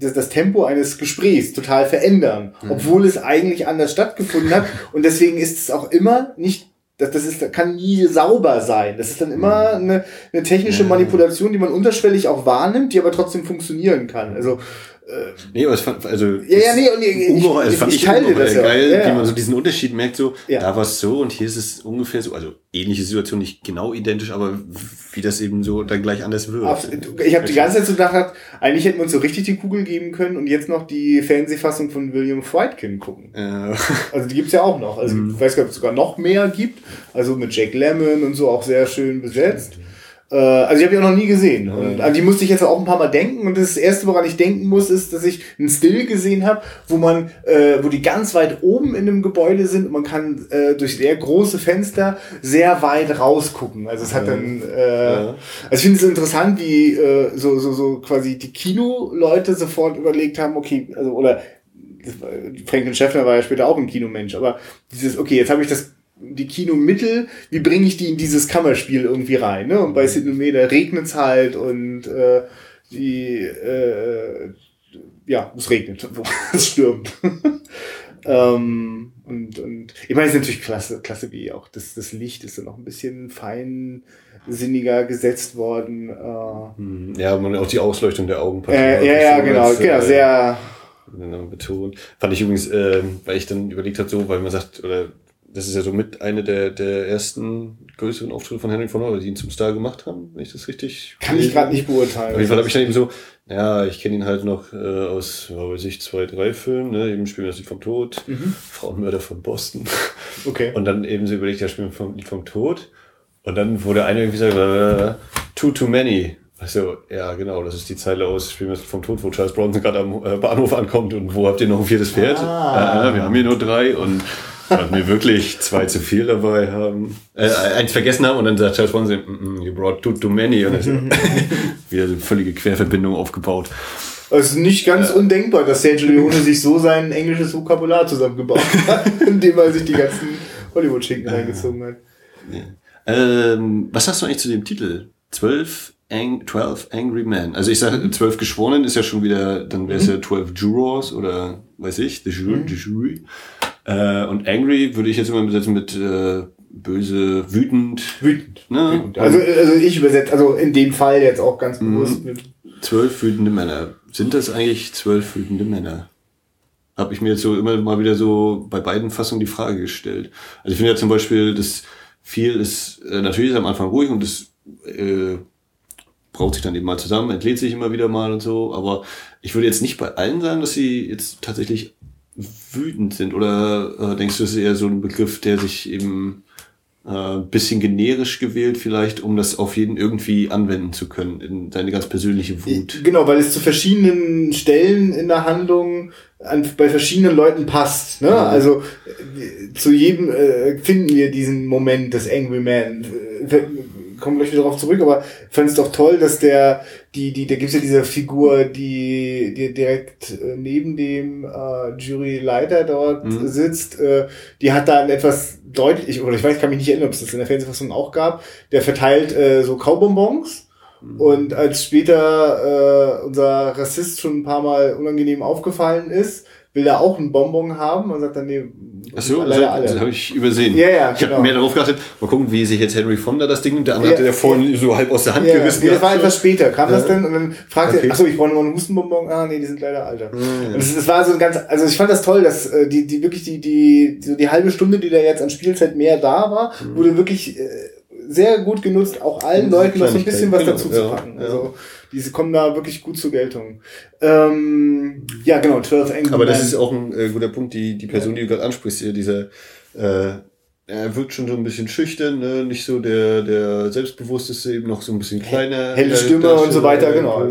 das, das Tempo eines Gesprächs total verändern, obwohl es eigentlich anders stattgefunden hat. Und deswegen ist es auch immer nicht das, das ist, kann nie sauber sein. Das ist dann immer eine, eine technische Manipulation, die man unterschwellig auch wahrnimmt, die aber trotzdem funktionieren kann. Also, Nee, aber es fand, also. Ja, ja, nee, und ich- ich- es fand ich ich, teile das ja geil, Ja, wie man so diesen Unterschied merkt, so, da war es so und hier ist es ungefähr so, also ähnliche Situation, nicht genau identisch, aber wie das eben so dann gleich anders wird. absolut. ich habe die ganze Zeit so gedacht, eigentlich hätten wir uns so richtig die Kugel geben können und jetzt noch die Fernsehfassung von William Friedkin gucken. Äh, Also die gibt's ja auch noch. Also ich weiß gar nicht, ob es sogar noch mehr gibt. Also mit Jack Lemmon und so auch sehr schön besetzt. Äh, also die habe ich auch noch nie gesehen. Und an die musste ich jetzt auch ein paar Mal denken. Und das erste, woran ich denken muss, ist, dass ich einen Still gesehen habe, wo man, äh, wo die ganz weit oben in einem Gebäude sind und man kann äh, durch sehr große Fenster sehr weit rausgucken. Also es hat dann, äh, also ich finde es interessant, wie äh, so, so, so quasi die Kinoleute sofort überlegt haben, okay, also oder Franklin Schäffner war ja später auch ein Kinomensch, aber dieses, okay, jetzt habe ich das die Kinomittel, wie bringe ich die in dieses Kammerspiel irgendwie rein? Ne? Und bei Sidney Meder regnet es halt und äh, die äh, ja, es regnet, es stürmt. ähm, und, und ich meine, es ist natürlich klasse, klasse wie auch das, das Licht ist dann noch ein bisschen feinsinniger gesetzt worden. Äh, ja, man auch die Ausleuchtung der Augen. äh, ja, ja, genau, genau, sehr genau, betont. Fand ich übrigens, äh, weil ich dann überlegt habe, so, weil man sagt, oder das ist ja so mit eine der, der ersten größeren Auftritte von Henry Fonda, die ihn zum Star gemacht haben, wenn ich das richtig kann ich gerade nicht beurteilen. Auf jeden Fall habe ich dann eben so, ja, ich kenne ihn halt noch äh, aus, ja, weiß ich, zwei, drei Filmen, ne? eben Spielen das Lied vom Tod, Frauenmörder von Boston. Okay. Und dann eben so überlegt, ja, Spielen vom Lied vom Tod. Und dann wurde einer irgendwie gesagt, äh, too, too many. Also, ja, genau, das ist die Zeile aus Lied vom Tod, wo Charles Bronson gerade am äh, Bahnhof ankommt und wo habt ihr noch ein viertes Pferd? Ah. Äh, wir haben hier nur drei und sollten wir wirklich zwei zu viel dabei haben, äh, eins vergessen haben und dann sagt Charles Bronson, mm, mm, you brought too, too many und dann so, wieder eine völlige Querverbindung aufgebaut. Es ist nicht ganz undenkbar, dass Sergio Leone sich so sein englisches Vokabular zusammengebaut hat, indem er sich die ganzen Hollywood-Schinken reingezogen hat. Ähm, was hast du eigentlich zu dem Titel? 12, Ang 12 Angry Men. Also ich sage, 12 Geschworenen ist ja schon wieder, dann wäre es ja 12 Jurors oder weiß ich, the jury. The jury. Äh, und Angry würde ich jetzt immer besetzen mit äh, böse, wütend. Wütend. Ne? Wütend. Also, also ich übersetze, also in dem Fall jetzt auch ganz bewusst mit. Zwölf wütende Männer. Sind das eigentlich zwölf wütende Männer? Habe ich mir jetzt so immer mal wieder so bei beiden Fassungen die Frage gestellt. Also ich finde ja zum Beispiel, dass viel ist, äh, natürlich ist am Anfang ruhig und das äh, braucht sich dann eben mal zusammen, entlädt sich immer wieder mal und so, aber ich würde jetzt nicht bei allen sagen, dass sie jetzt tatsächlich wütend sind oder äh, denkst du, es ist eher so ein Begriff, der sich eben äh, bisschen generisch gewählt, vielleicht, um das auf jeden irgendwie anwenden zu können, in seine ganz persönliche Wut. Genau, weil es zu verschiedenen Stellen in der Handlung an, bei verschiedenen Leuten passt. Ne? Ja. Also äh, zu jedem äh, finden wir diesen Moment des Angry Man. Kommen gleich wieder darauf zurück, aber ich fand es doch toll, dass der, die, die, da gibt's ja diese Figur, die, die direkt äh, neben dem äh, Juryleiter dort mhm. sitzt, äh, die hat da etwas deutlich, oder ich weiß, ich kann mich nicht erinnern, ob es das in der Fernsehfassung auch gab, der verteilt äh, so Kaubonbons. Mhm. Und als später äh, unser Rassist schon ein paar Mal unangenehm aufgefallen ist, will er auch einen Bonbon haben und sagt dann, nee, Achso, das, das habe ich übersehen. Ja, ja, ich genau. habe mehr darauf geachtet, mal gucken, wie sich jetzt Henry Fonda das Ding, der andere ja, hatte ja vorhin so halb aus der Hand ja, gerissen. Nee, das war etwas später, kam das denn und dann fragte okay. er, achso, ich brauche noch einen Hustenbonbon, ah nee, die sind leider alter. Ja, das, das, war so ein ganz, also ich fand das toll, dass äh, die, die wirklich die, die, so die halbe Stunde, die da jetzt an Spielzeit mehr da war, mhm. wurde wirklich äh, sehr gut genutzt, auch allen Leuten noch so ein bisschen was genau, dazu zu packen. Also diese kommen da wirklich gut zur Geltung. Ähm, ja, genau, 12 Angry Aber das ist auch ein äh, guter Punkt, die, die Person, die du gerade ansprichst, hier, dieser, äh, er wirkt schon so ein bisschen schüchtern, ne? nicht so der, der selbstbewussteste, eben noch so ein bisschen kleiner. Helle Stimme und so weiter, genau.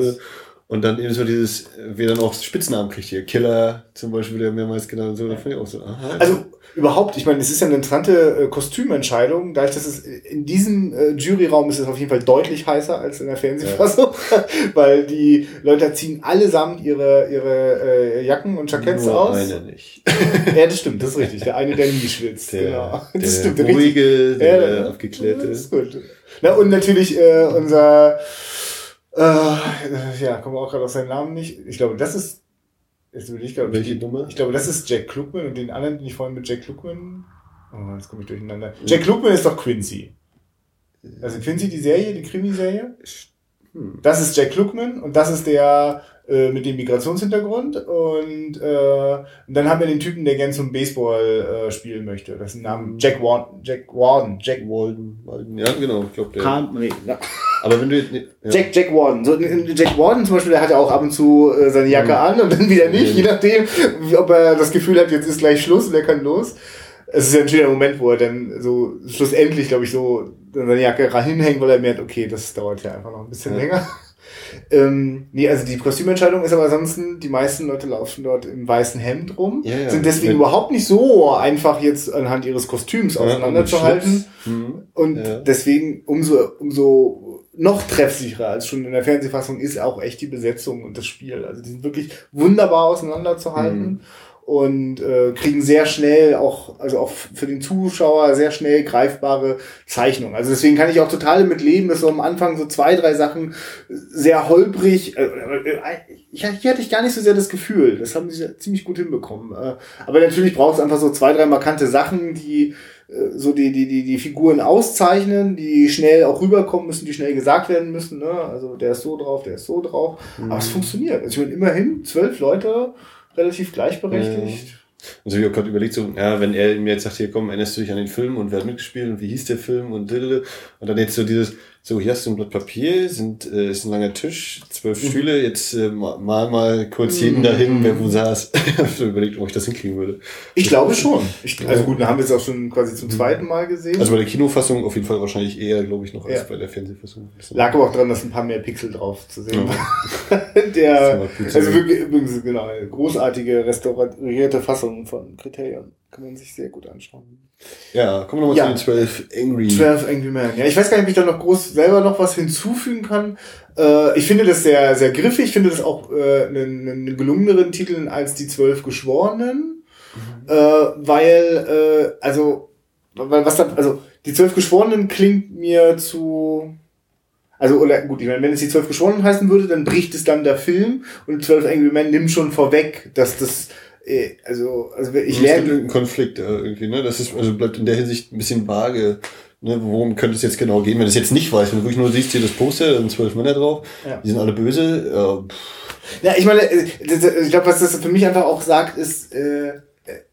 Und dann eben so dieses, wie er dann auch Spitznamen kriegt hier. Killer zum Beispiel, der mehrmals genannt so, da fand ich auch so, aha. Also überhaupt, ich meine, es ist ja eine interessante äh, Kostümentscheidung, dadurch, dass es in diesem äh, Juryraum ist es auf jeden Fall deutlich heißer als in der Fernsehfassung, ja. weil die Leute ziehen allesamt ihre, ihre äh, Jacken und Jackets Nur aus. Einer nicht. ja, das stimmt, das ist richtig. Der eine, der nie schwitzt. Der, genau. Das der stimmt, ruhige, der, der ja, abgeklärte. Das ist gut. Na, und natürlich äh, unser äh, ja, kommen wir auch gerade auf seinen Namen nicht. Ich glaube, das ist. Jetzt will ich, glaube, Welche Nummer? Ich glaube, das ist Jack Klugman und den anderen, den ich vorhin mit Jack Klugman. Oh, jetzt komme ich durcheinander. Jack Klugman ist doch Quincy. Also Quincy, die Serie, die Krimiserie. Hm. Das ist Jack Klugman und das ist der äh, mit dem Migrationshintergrund und, äh, und dann haben wir den Typen, der gern zum Baseball äh, spielen möchte. Das ist ein Name Jack Warden, Jack Warden, Jack Walden, ja genau, ich glaube der. Kann, nee, ja. Aber wenn du nee, ja. Jack Jack Warden, so Jack Warden zum Beispiel, der hat ja auch ab und zu äh, seine Jacke mhm. an und dann wieder nicht, mhm. je nachdem, ob er das Gefühl hat, jetzt ist gleich Schluss und er kann los. Es ist ja ein schöner Moment, wo er dann so schlussendlich, glaube ich, so seine Jacke hinhängt, weil er merkt, okay, das dauert ja einfach noch ein bisschen ja. länger. Ähm, nee, also die Kostümentscheidung ist aber ansonsten, die meisten Leute laufen dort im weißen Hemd rum, ja, ja. sind deswegen ja. überhaupt nicht so einfach jetzt anhand ihres Kostüms auseinanderzuhalten. Mhm. Und deswegen umso, umso noch treffsicherer als schon in der Fernsehfassung ist auch echt die Besetzung und das Spiel. Also die sind wirklich wunderbar auseinanderzuhalten. Mhm und äh, kriegen sehr schnell auch, also auch für den Zuschauer sehr schnell greifbare Zeichnungen. Also deswegen kann ich auch total damit leben, dass so am Anfang so zwei, drei Sachen sehr holprig, äh, äh, ich, hier hatte ich gar nicht so sehr das Gefühl, das haben sie ziemlich gut hinbekommen. Äh, aber natürlich braucht es einfach so zwei, drei markante Sachen, die äh, so die, die, die, die Figuren auszeichnen, die schnell auch rüberkommen müssen, die schnell gesagt werden müssen. Ne? Also der ist so drauf, der ist so drauf. Mhm. Aber es funktioniert. Also ich meine, immerhin zwölf Leute relativ gleichberechtigt. Also ich habe gerade überlegt, so, ja, wenn er mir jetzt sagt, hier komm, erinnerst du dich an den Film und wer hat mitgespielt und wie hieß der Film und und dann jetzt so dieses, so, hier hast du ein Blatt Papier, sind, äh, ist ein langer Tisch, zwölf mhm. Stühle, jetzt äh, mal mal kurz jeden mhm. dahin, wer wo saß. ich überlegt, ob ich das hinkriegen würde. Ich glaube schon. Ich, also gut, dann haben wir es auch schon quasi zum mhm. zweiten Mal gesehen. Also bei der Kinofassung auf jeden Fall wahrscheinlich eher, glaube ich, noch als ja. bei der Fernsehfassung. Lag aber auch dran, dass ein paar mehr Pixel drauf zu sehen der, also wirklich, übrigens, genau, großartige restaurierte Fassung von Kriterien. Kann man sich sehr gut anschauen. Ja, kommen wir nochmal ja. zu den 12 Angry. 12 Angry Men. Ja, ich weiß gar nicht, ob ich da noch groß selber noch was hinzufügen kann. Äh, ich finde das sehr, sehr griffig. Ich finde das auch äh, einen, einen gelungeneren Titel als die 12 Geschworenen. Mhm. Äh, weil, äh, also, weil was da, also, die 12 Geschworenen klingt mir zu, also, oder gut, ich meine, wenn es die 12 Geschworenen heißen würde, dann bricht es dann der Film und 12 Angry Men nimmt schon vorweg, dass das also, also ich lerne. Es gibt einen Konflikt äh, irgendwie, ne? Das ist, also bleibt in der Hinsicht ein bisschen vage. Ne, worum könnte es jetzt genau gehen, wenn du es jetzt nicht weißt, wenn du wirklich nur siehst hier das Poster, da sind zwölf Männer drauf, ja. die sind alle böse. Äh, ja, ich meine, äh, ich glaube, was das für mich einfach auch sagt, ist, äh,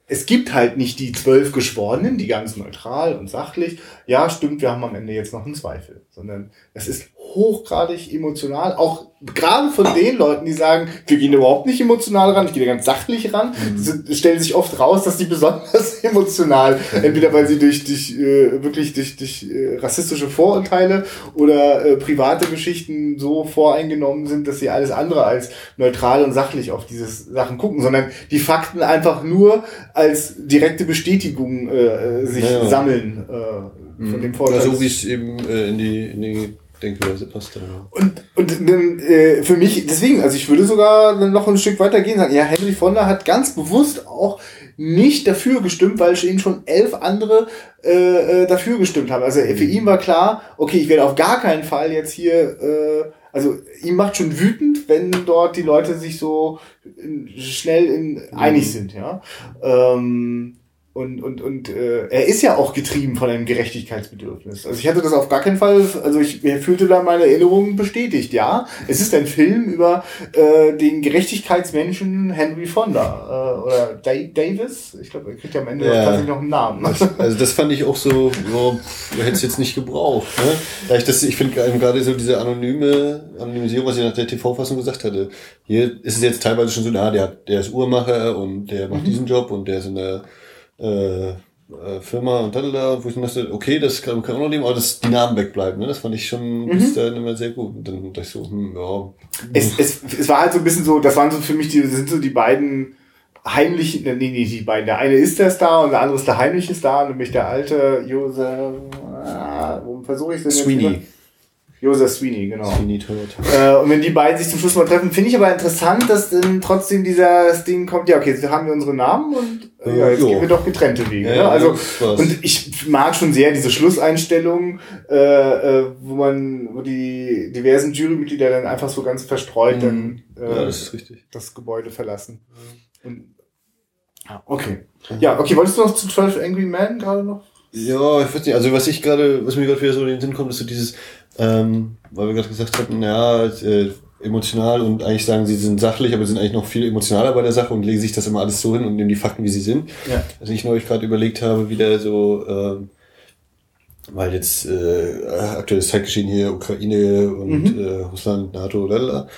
es gibt halt nicht die zwölf Geschworenen, die ganz neutral und sachlich, ja, stimmt, wir haben am Ende jetzt noch einen Zweifel, sondern es ist hochgradig emotional, auch gerade von den Leuten, die sagen, wir gehen überhaupt nicht emotional ran, ich gehe ganz sachlich ran, mhm. stellen sich oft raus, dass die besonders emotional, entweder weil sie durch, durch äh, wirklich durch, durch äh, rassistische Vorurteile oder äh, private Geschichten so voreingenommen sind, dass sie alles andere als neutral und sachlich auf diese Sachen gucken, sondern die Fakten einfach nur als direkte Bestätigung äh, sich ja. sammeln äh, von mhm. dem Vorteil. So wie es eben äh, in die, in die Denkweise passt. Ja. Und, und dann, äh, für mich, deswegen, also ich würde sogar dann noch ein Stück weiter gehen sagen, ja, Henry Fonda hat ganz bewusst auch nicht dafür gestimmt, weil ihn schon elf andere äh, äh, dafür gestimmt haben. Also für ihn war klar, okay, ich werde auf gar keinen Fall jetzt hier, äh, also ihm macht schon wütend, wenn dort die Leute sich so schnell in, einig mhm. sind, ja. Ähm, und, und, und äh, er ist ja auch getrieben von einem Gerechtigkeitsbedürfnis. Also ich hatte das auf gar keinen Fall, also ich, fühlte da meine Erinnerungen bestätigt, ja. Es ist ein Film über äh, den Gerechtigkeitsmenschen Henry Fonda äh, oder Dave Davis. Ich glaube, er kriegt ja am Ende ja. tatsächlich noch einen Namen. Also das fand ich auch so, so du hättest jetzt nicht gebraucht. Ne? Da ich das, ich finde gerade so diese anonyme Anonymisierung, was ich nach der TV-Fassung gesagt hatte. Hier ist es jetzt teilweise schon so, na, der, der ist Uhrmacher und der macht mhm. diesen Job und der ist in der äh, äh, Firma und da, wo ich dachte, okay, das kann, kann auch noch nehmen, aber dass die Namen wegbleiben, ne? das fand ich schon mhm. bis dahin immer sehr gut. Und dann dachte ich so, hm, ja. Es, es, es war halt so ein bisschen so, das waren so für mich die, sind so die beiden heimlichen, nee, nee, die beiden. Der eine ist der Star und der andere ist der heimliche Star, nämlich der alte Josef, ah, wo versuche ich denn Sweeney. Jetzt Joseph Sweeney, genau. Sweeney tot. Äh, und wenn die beiden sich zum Schluss mal treffen, finde ich aber interessant, dass dann trotzdem dieser das Ding kommt, ja, okay, jetzt haben wir unsere Namen und äh, ja, jetzt jo. gehen wir doch getrennte Wege. Ja, ne? Also, und ich mag schon sehr diese Schlusseinstellung, äh, äh, wo man, wo die diversen Jurymitglieder dann einfach so ganz verstreut mhm. dann äh, ja, das, ist richtig. das Gebäude verlassen. Und, ja, okay. Ja, okay, wolltest du noch zu 12 Angry Men gerade noch? Ja, ich weiß nicht, also was ich gerade, was mir gerade wieder so in den Sinn kommt, ist so dieses, ähm, weil wir gerade gesagt hatten, ja, äh, emotional und eigentlich sagen, sie sind sachlich, aber sind eigentlich noch viel emotionaler bei der Sache und legen sich das immer alles so hin und nehmen die Fakten, wie sie sind. Ja. Also ich neulich gerade überlegt habe, wieder so, ähm, weil jetzt äh, aktuelles Zeitgeschehen hier, Ukraine und mhm. äh, Russland, NATO, lalala,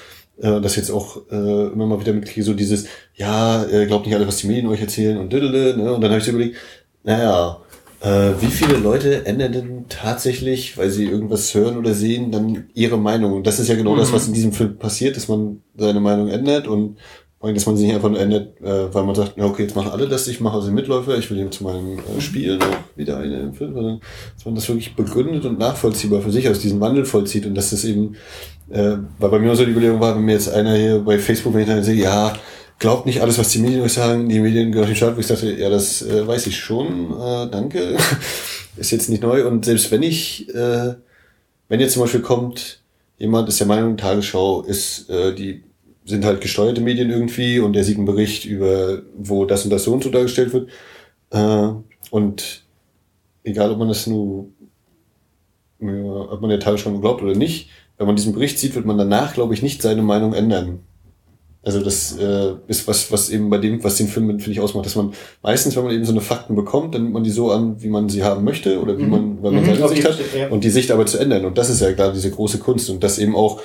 äh, das jetzt auch äh, immer mal wieder mitkriege, so dieses, ja, äh, glaubt nicht alle, was die Medien euch erzählen und diddle, ne? Und dann habe ich so überlegt, naja, äh, wie viele Leute ändern denn tatsächlich, weil sie irgendwas hören oder sehen, dann ihre Meinung? Und das ist ja genau mhm. das, was in diesem Film passiert, dass man seine Meinung ändert und dass man sich nicht einfach nur ändert, äh, weil man sagt, ja okay, jetzt machen alle das, ich mache also Mitläufer, ich will hier zu meinem äh, Spiel noch wieder eine im Film, sondern dass man das wirklich begründet und nachvollziehbar für sich aus diesem Wandel vollzieht und dass das eben, äh, weil bei mir so die Überlegung war, wenn mir jetzt einer hier bei Facebook, wenn ich dann sehe, ja, glaubt nicht alles, was die Medien euch sagen. Die Medien gehören nicht Staat, wo ich dachte, ja, das äh, weiß ich schon, äh, danke. ist jetzt nicht neu. Und selbst wenn ich, äh, wenn jetzt zum Beispiel kommt, jemand ist der Meinung, Tagesschau ist, äh, die sind halt gesteuerte Medien irgendwie und der sieht einen Bericht über, wo das und das so und so dargestellt wird. Äh, und egal, ob man das nur, ja, ob man der Tagesschau glaubt oder nicht, wenn man diesen Bericht sieht, wird man danach, glaube ich, nicht seine Meinung ändern. Also das äh, ist was, was eben bei dem, was den Film, finde ich, ausmacht, dass man meistens, wenn man eben so eine Fakten bekommt, dann nimmt man die so an, wie man sie haben möchte oder wie mhm. man, weil man mhm, seine Sicht hat ja. und die Sicht aber zu ändern. Und das ist ja klar diese große Kunst und das eben auch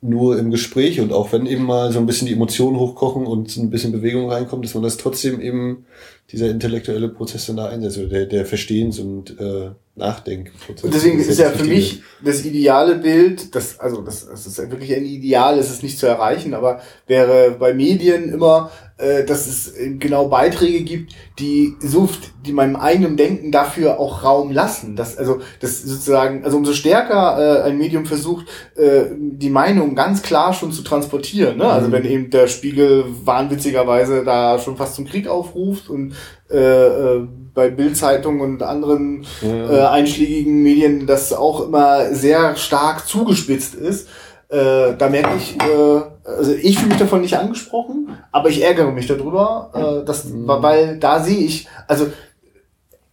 nur im Gespräch und auch wenn eben mal so ein bisschen die Emotionen hochkochen und ein bisschen Bewegung reinkommt, dass man das trotzdem eben dieser intellektuelle Prozess dann da einsetzt, oder der, der Verstehens- und äh, Nachdenkprozess. Und deswegen ist ja für mich das ideale Bild, das, also das, das ist wirklich ein Ideal, es ist nicht zu erreichen, aber wäre bei Medien immer, äh, dass es genau Beiträge gibt, die so, die meinem eigenen Denken dafür auch Raum lassen. Das, also das sozusagen, also umso stärker äh, ein Medium versucht, äh, die Meinung ganz klar schon zu transportieren. Ne? Also mhm. wenn eben der Spiegel wahnwitzigerweise da schon fast zum Krieg aufruft und äh, äh, bei Bildzeitung und anderen ja. äh, einschlägigen Medien das auch immer sehr stark zugespitzt ist. Äh, da merke ich, äh, also ich fühle mich davon nicht angesprochen, aber ich ärgere mich darüber, äh, dass, mhm. weil da sehe ich, also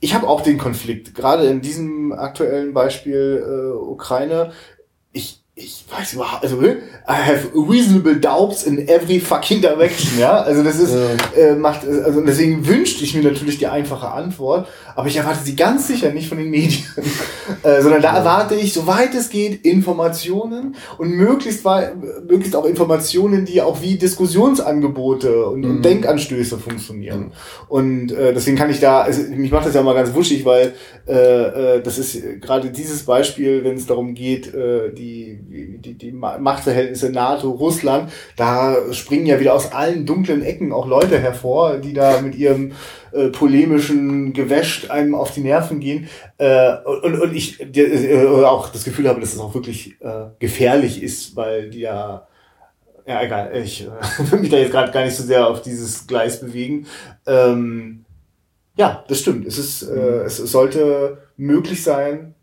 ich habe auch den Konflikt, gerade in diesem aktuellen Beispiel äh, Ukraine. Ich ich weiß überhaupt, also I have reasonable doubts in every fucking direction, ja. Also das ist, ja. äh, macht, also deswegen wünschte ich mir natürlich die einfache Antwort, aber ich erwarte sie ganz sicher nicht von den Medien, äh, sondern da erwarte ich, soweit es geht, Informationen und möglichst, möglichst auch Informationen, die auch wie Diskussionsangebote und, mhm. und Denkanstöße funktionieren. Mhm. Und äh, deswegen kann ich da, also mich macht das ja mal ganz wuschig, weil äh, äh, das ist gerade dieses Beispiel, wenn es darum geht, äh, die die, die Machtverhältnisse NATO, Russland, da springen ja wieder aus allen dunklen Ecken auch Leute hervor, die da mit ihrem äh, polemischen Gewäsch einem auf die Nerven gehen. Äh, und, und ich äh, auch das Gefühl habe, dass es auch wirklich äh, gefährlich ist, weil die ja ja, egal, ich äh, will mich da jetzt gerade gar nicht so sehr auf dieses Gleis bewegen. Ähm, ja, das stimmt. Es ist, äh, es sollte möglich sein,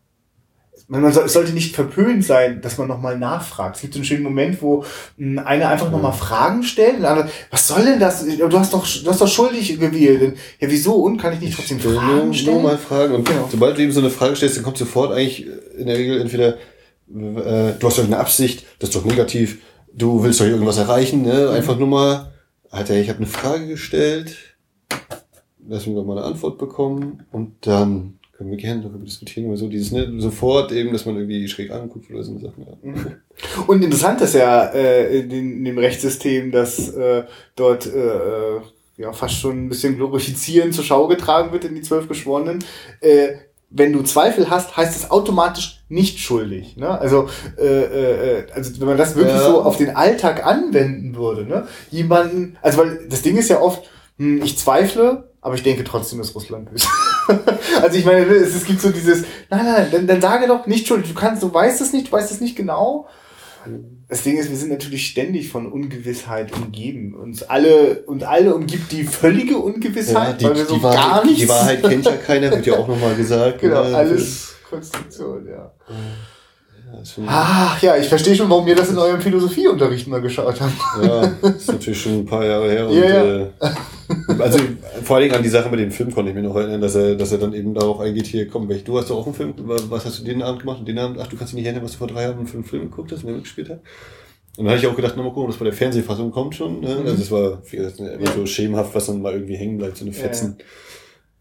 man, man soll, es sollte nicht verpönt sein, dass man nochmal nachfragt. Es gibt so einen schönen Moment, wo hm, einer einfach nochmal Fragen stellt und der andere, was soll denn das? Du hast doch, du hast doch schuldig gewählt. Ja, wieso? Und kann ich nicht trotzdem Fragen stellen? Nur mal fragen. Und genau. sobald du ihm so eine Frage stellst, dann kommt sofort eigentlich in der Regel entweder, äh, du hast doch eine Absicht, das ist doch negativ, du willst doch irgendwas erreichen, ne? Mhm. Einfach nur mal, Alter, ich habe eine Frage gestellt, lass mich doch mal eine Antwort bekommen und dann können wir gerne darüber diskutieren, aber so dieses, ne, sofort eben, dass man irgendwie schräg anguckt oder so eine Sachen. Ja. Mhm. Und interessant ist ja äh, in, dem Rechtssystem, dass äh, dort äh, äh, ja fast schon ein bisschen glorifizierend zur Schau getragen wird in die zwölf Geschworenen. Äh, wenn du Zweifel hast, heißt es automatisch nicht schuldig. Ne? Also, äh, äh, also wenn man das wirklich ja. so auf den Alltag anwenden würde, ne? jemanden, also weil das Ding ist ja oft, hm, ich zweifle, aber ich denke trotzdem, dass Russland böse. also ich meine, es, es, gibt so dieses, nein, nein, dann, dann sage doch nicht schuldig. Du kannst, du weißt es nicht, du weißt es nicht genau. Das Ding ist, wir sind natürlich ständig von Ungewissheit umgeben. Uns alle, und alle umgibt die völlige Ungewissheit, ja, die, weil wir so Wahrheit, gar nichts. Die Wahrheit kennt ja keiner, wird ja auch nochmal gesagt. Genau, ne? alles Konstruktion, ja. Ach ja, ich verstehe schon, warum ihr das in eurem Philosophieunterricht mal geschaut habt. Ja, das ist natürlich schon ein paar Jahre her. Und, ja, ja. Äh, also vor allen Dingen an die Sache mit dem Film konnte ich mir noch erinnern, dass er, dass er dann eben darauf eingeht, hier, komm, welch, du hast doch auch einen Film, was hast du den Abend gemacht und den Abend, ach, du kannst dich nicht erinnern, was du vor drei Jahren für einen Film geguckt hast, und der mitgespielt hat. Und dann hatte ich auch gedacht, na mal gucken, das bei der Fernsehfassung kommt schon. Ne? Mhm. Also es war wie gesagt, immer ja. so schemenhaft, was dann mal irgendwie hängen bleibt, so eine Fetzen.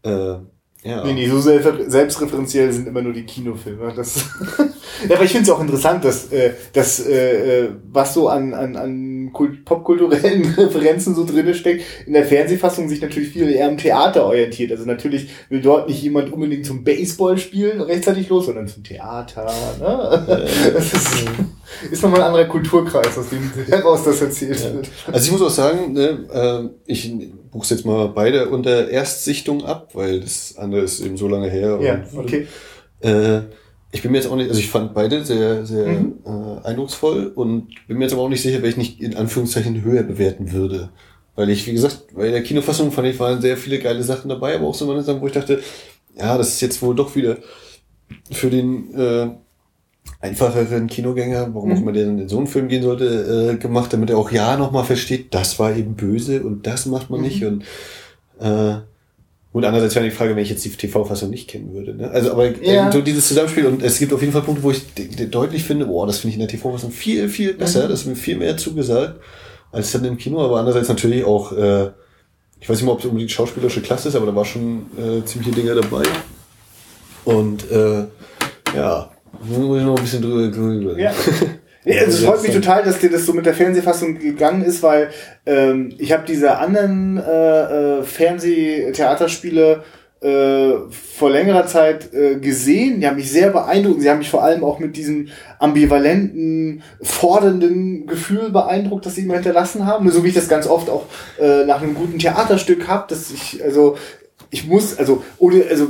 Ja. Äh, ja. Nee, nee, so selbstreferenziell sind immer nur die Kinofilme. Das ja, aber ich finde es auch interessant, dass, äh, dass äh, äh, was so an, an, an popkulturellen Referenzen so drinne steckt, in der Fernsehfassung sich natürlich viel eher am Theater orientiert. Also natürlich will dort nicht jemand unbedingt zum Baseball spielen rechtzeitig los, sondern zum Theater. Ne? Das ist, ist nochmal ein anderer Kulturkreis, aus dem heraus das erzählt ja. wird. Also ich muss auch sagen, ne, äh, ich buch's jetzt mal beide unter Erstsichtung ab, weil das andere ist eben so lange her. Ja, okay. Äh, ich bin mir jetzt auch nicht, also ich fand beide sehr, sehr mhm. äh, eindrucksvoll und bin mir jetzt aber auch nicht sicher, wer ich nicht in Anführungszeichen höher bewerten würde. Weil ich, wie gesagt, bei der Kinofassung fand ich, waren sehr viele geile Sachen dabei, aber auch so manche Sachen, wo ich dachte, ja, das ist jetzt wohl doch wieder für den äh, einfacheren Kinogänger, warum mhm. auch immer der in so einen Film gehen sollte, äh, gemacht, damit er auch ja nochmal versteht, das war eben böse und das macht man mhm. nicht und äh, und andererseits wäre die Frage, wenn ich jetzt die TV-Fassung nicht kennen würde. Ne? Also, aber ja. so dieses Zusammenspiel und es gibt auf jeden Fall Punkte, wo ich deutlich finde, boah, das finde ich in der TV-Fassung viel, viel besser. Mhm. Das ist mir viel mehr zugesagt als dann im Kino. Aber andererseits natürlich auch, äh, ich weiß nicht mal, ob es unbedingt schauspielerische Klasse ist, aber da war schon äh, ziemliche Dinge dabei. Und äh, ja, muss ich noch ein bisschen drüber. drüber. Ja. Also es freut mich total, dass dir das so mit der Fernsehfassung gegangen ist, weil ähm, ich habe diese anderen äh, äh, Fernsehtheaterspiele äh, vor längerer Zeit äh, gesehen. Die haben mich sehr beeindruckt. Sie haben mich vor allem auch mit diesem ambivalenten, fordernden Gefühl beeindruckt, das sie immer hinterlassen haben. So wie ich das ganz oft auch äh, nach einem guten Theaterstück habe, dass ich, also ich muss, also ohne, also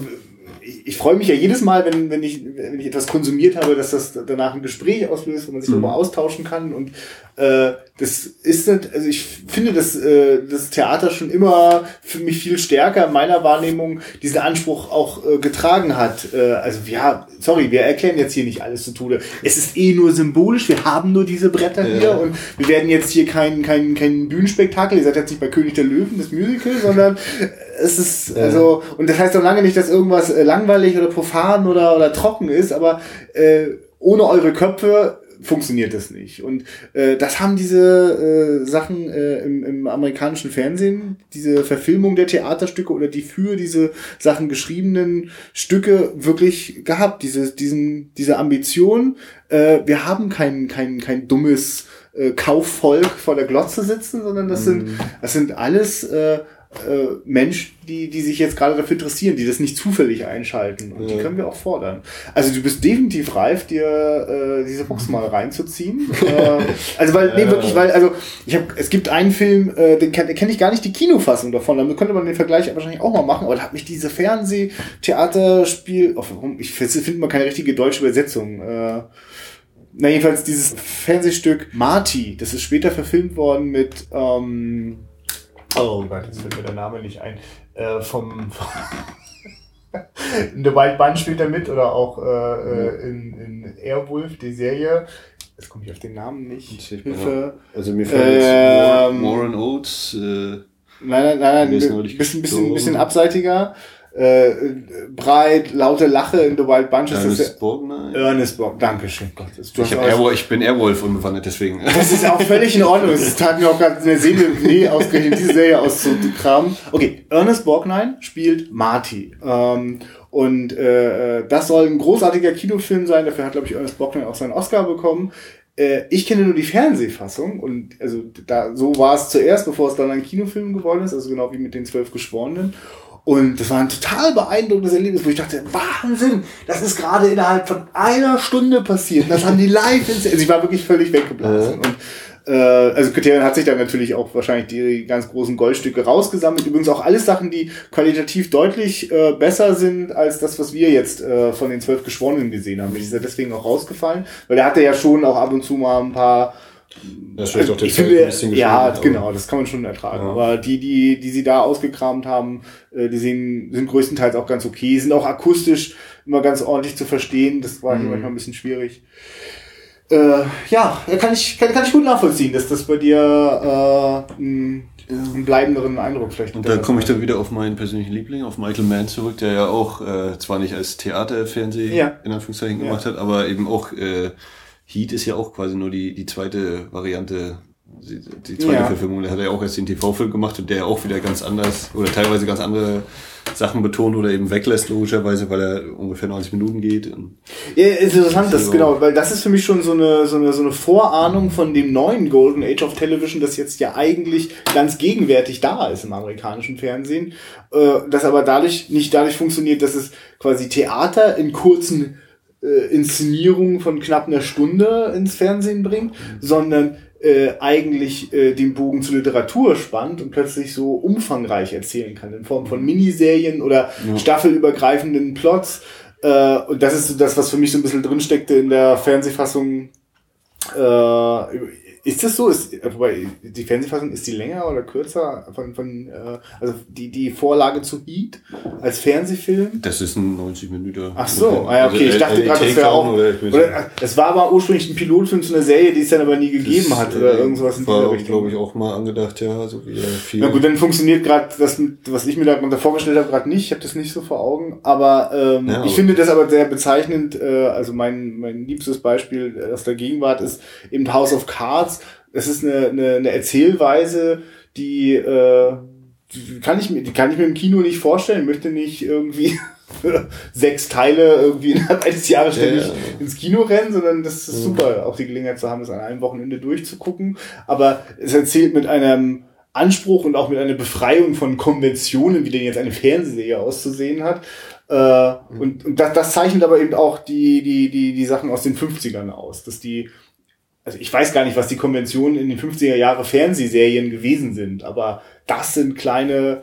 ich freue mich ja jedes Mal, wenn, wenn, ich, wenn ich etwas konsumiert habe, dass das danach ein Gespräch auslöst, wo man sich mhm. darüber austauschen kann. Und äh, das ist nicht, also ich finde, dass äh, das Theater schon immer für mich viel stärker in meiner Wahrnehmung diesen Anspruch auch äh, getragen hat. Äh, also ja, sorry, wir erklären jetzt hier nicht alles zu Tode. Es ist eh nur symbolisch, wir haben nur diese Bretter ja. hier und wir werden jetzt hier kein, kein, kein Bühnenspektakel, ihr seid jetzt nicht bei König der Löwen, das Musical, sondern es ist, also, und das heißt noch lange nicht, dass irgendwas äh, langweilig oder profan oder, oder trocken ist, aber äh, ohne eure Köpfe funktioniert das nicht. Und äh, das haben diese äh, Sachen äh, im, im amerikanischen Fernsehen, diese Verfilmung der Theaterstücke oder die für diese Sachen geschriebenen Stücke wirklich gehabt. Diese, diesen, diese Ambition, äh, wir haben kein, kein, kein dummes äh, Kaufvolk vor der Glotze sitzen, sondern das sind, mhm. das sind alles äh, äh, Menschen, die, die sich jetzt gerade dafür interessieren, die das nicht zufällig einschalten. Und ja. die können wir auch fordern. Also du bist definitiv reif, dir äh, diese Box mal reinzuziehen. äh, also weil, nee, wirklich, weil, also ich habe, es gibt einen Film, äh, den kenne kenn ich gar nicht die Kinofassung davon. Damit könnte man den Vergleich wahrscheinlich auch mal machen, aber da hat mich diese Fernseh-Theaterspiel, oh, warum, ich finde mal keine richtige deutsche Übersetzung. Äh, na jedenfalls dieses Fernsehstück Marty, das ist später verfilmt worden mit ähm, Oh Gott, jetzt fällt mir der Name nicht ein. Äh, vom. in The Wild Bunch spielt er mit oder auch äh, äh, in, in Airwolf, die Serie. Jetzt komme ich auf den Namen nicht. Hilfe. Also mir fällt ähm, Warren Oates. Äh, nein, nein, nein, nein. Bisschen, bisschen, bisschen abseitiger äh, breit, laute Lache in The Wild Bunch. Ernest Borgnine? Ernest Borg, Dankeschön. Gott, ich, hab Airwolf, ich bin Airwolf unbewandert, deswegen. Das ist auch völlig in Ordnung. Es tat mir auch gerade eine Seele weh, ausgerechnet diese Serie auszukramen. Okay, Ernest Borgnine spielt Marty. Ähm, und äh, das soll ein großartiger Kinofilm sein. Dafür hat, glaube ich, Ernest Borgnine auch seinen Oscar bekommen äh, ich kenne nur die Fernsehfassung und also da so war es zuerst, bevor es dann ein Kinofilm geworden ist, also genau wie mit den zwölf Geschworenen. Und das war ein total beeindruckendes Erlebnis, wo ich dachte, Wahnsinn, das ist gerade innerhalb von einer Stunde passiert. Das haben die live ins, also ich war wirklich völlig weggeblasen. Und äh, also Criterion hat sich dann natürlich auch wahrscheinlich die ganz großen Goldstücke rausgesammelt. Übrigens auch alles Sachen, die qualitativ deutlich äh, besser sind als das, was wir jetzt äh, von den zwölf Geschworenen gesehen haben. Die ist ja deswegen auch rausgefallen, weil er hatte ja schon auch ab und zu mal ein paar das vielleicht auch ich finde, ein bisschen Ja, genau, das kann man schon ertragen. Ja. Aber die, die, die sie da ausgekramt haben, äh, die sehen, sind größtenteils auch ganz okay, sind auch akustisch immer ganz ordentlich zu verstehen. Das war mhm. hier manchmal ein bisschen schwierig. Äh, ja, kann ich, kann, kann ich gut nachvollziehen, dass das bei dir äh, ein, einen bleibenderen Eindruck vielleicht Und da komme ich dann wieder auf meinen persönlichen Liebling, auf Michael Mann zurück, der ja auch äh, zwar nicht als Theaterfernsehen ja. in Anführungszeichen gemacht ja. hat, aber eben auch äh, Heat ist ja auch quasi nur die, die zweite Variante, die, zweite ja. Verfilmung. Der hat ja auch erst den TV-Film gemacht und der auch wieder ganz anders oder teilweise ganz andere Sachen betont oder eben weglässt, logischerweise, weil er ungefähr 90 Minuten geht. ja, ist interessant, das, genau, weil das ist für mich schon so eine, so eine, so eine Vorahnung von dem neuen Golden Age of Television, das jetzt ja eigentlich ganz gegenwärtig da ist im amerikanischen Fernsehen, äh, das aber dadurch, nicht dadurch funktioniert, dass es quasi Theater in kurzen äh, Inszenierung von knapp einer Stunde ins Fernsehen bringt, sondern äh, eigentlich äh, den Bogen zur Literatur spannt und plötzlich so umfangreich erzählen kann in Form von Miniserien oder ja. staffelübergreifenden Plots. Äh, und das ist so das, was für mich so ein bisschen drinsteckte in der Fernsehfassung äh, ist das so? Ist, wobei, die Fernsehfassung, ist die länger oder kürzer von, von äh, also die, die Vorlage zu Heat als Fernsehfilm? Das ist ein 90 Minuten. Ach so, ah, ja, okay. ich dachte gerade, das wäre auch. Oder, oder, das war aber ursprünglich ein Pilotfilm zu einer Serie, die es dann aber nie gegeben das, hat oder äh, irgendwas in dieser Richtung. glaube ich, auch mal angedacht, ja, so wie viel. Na gut, dann funktioniert gerade das, was ich mir da vorgestellt habe, gerade nicht. Ich habe das nicht so vor Augen. Aber ähm, ja, ich finde das aber sehr bezeichnend. Äh, also mein, mein liebstes Beispiel aus der Gegenwart ist eben House of Cards es ist eine, eine, eine Erzählweise, die, äh, die kann ich mir, die kann ich mir im Kino nicht vorstellen. Ich möchte nicht irgendwie sechs Teile irgendwie innerhalb eines Jahres ständig ja, ja. ins Kino rennen, sondern das ist mhm. super, auch die Gelegenheit zu haben, das an einem Wochenende durchzugucken. Aber es erzählt mit einem Anspruch und auch mit einer Befreiung von Konventionen, wie denn jetzt eine Fernsehserie auszusehen hat. Äh, mhm. Und, und das, das zeichnet aber eben auch die, die, die, die Sachen aus den 50ern aus, dass die also ich weiß gar nicht, was die Konventionen in den 50er Jahre Fernsehserien gewesen sind, aber das sind kleine,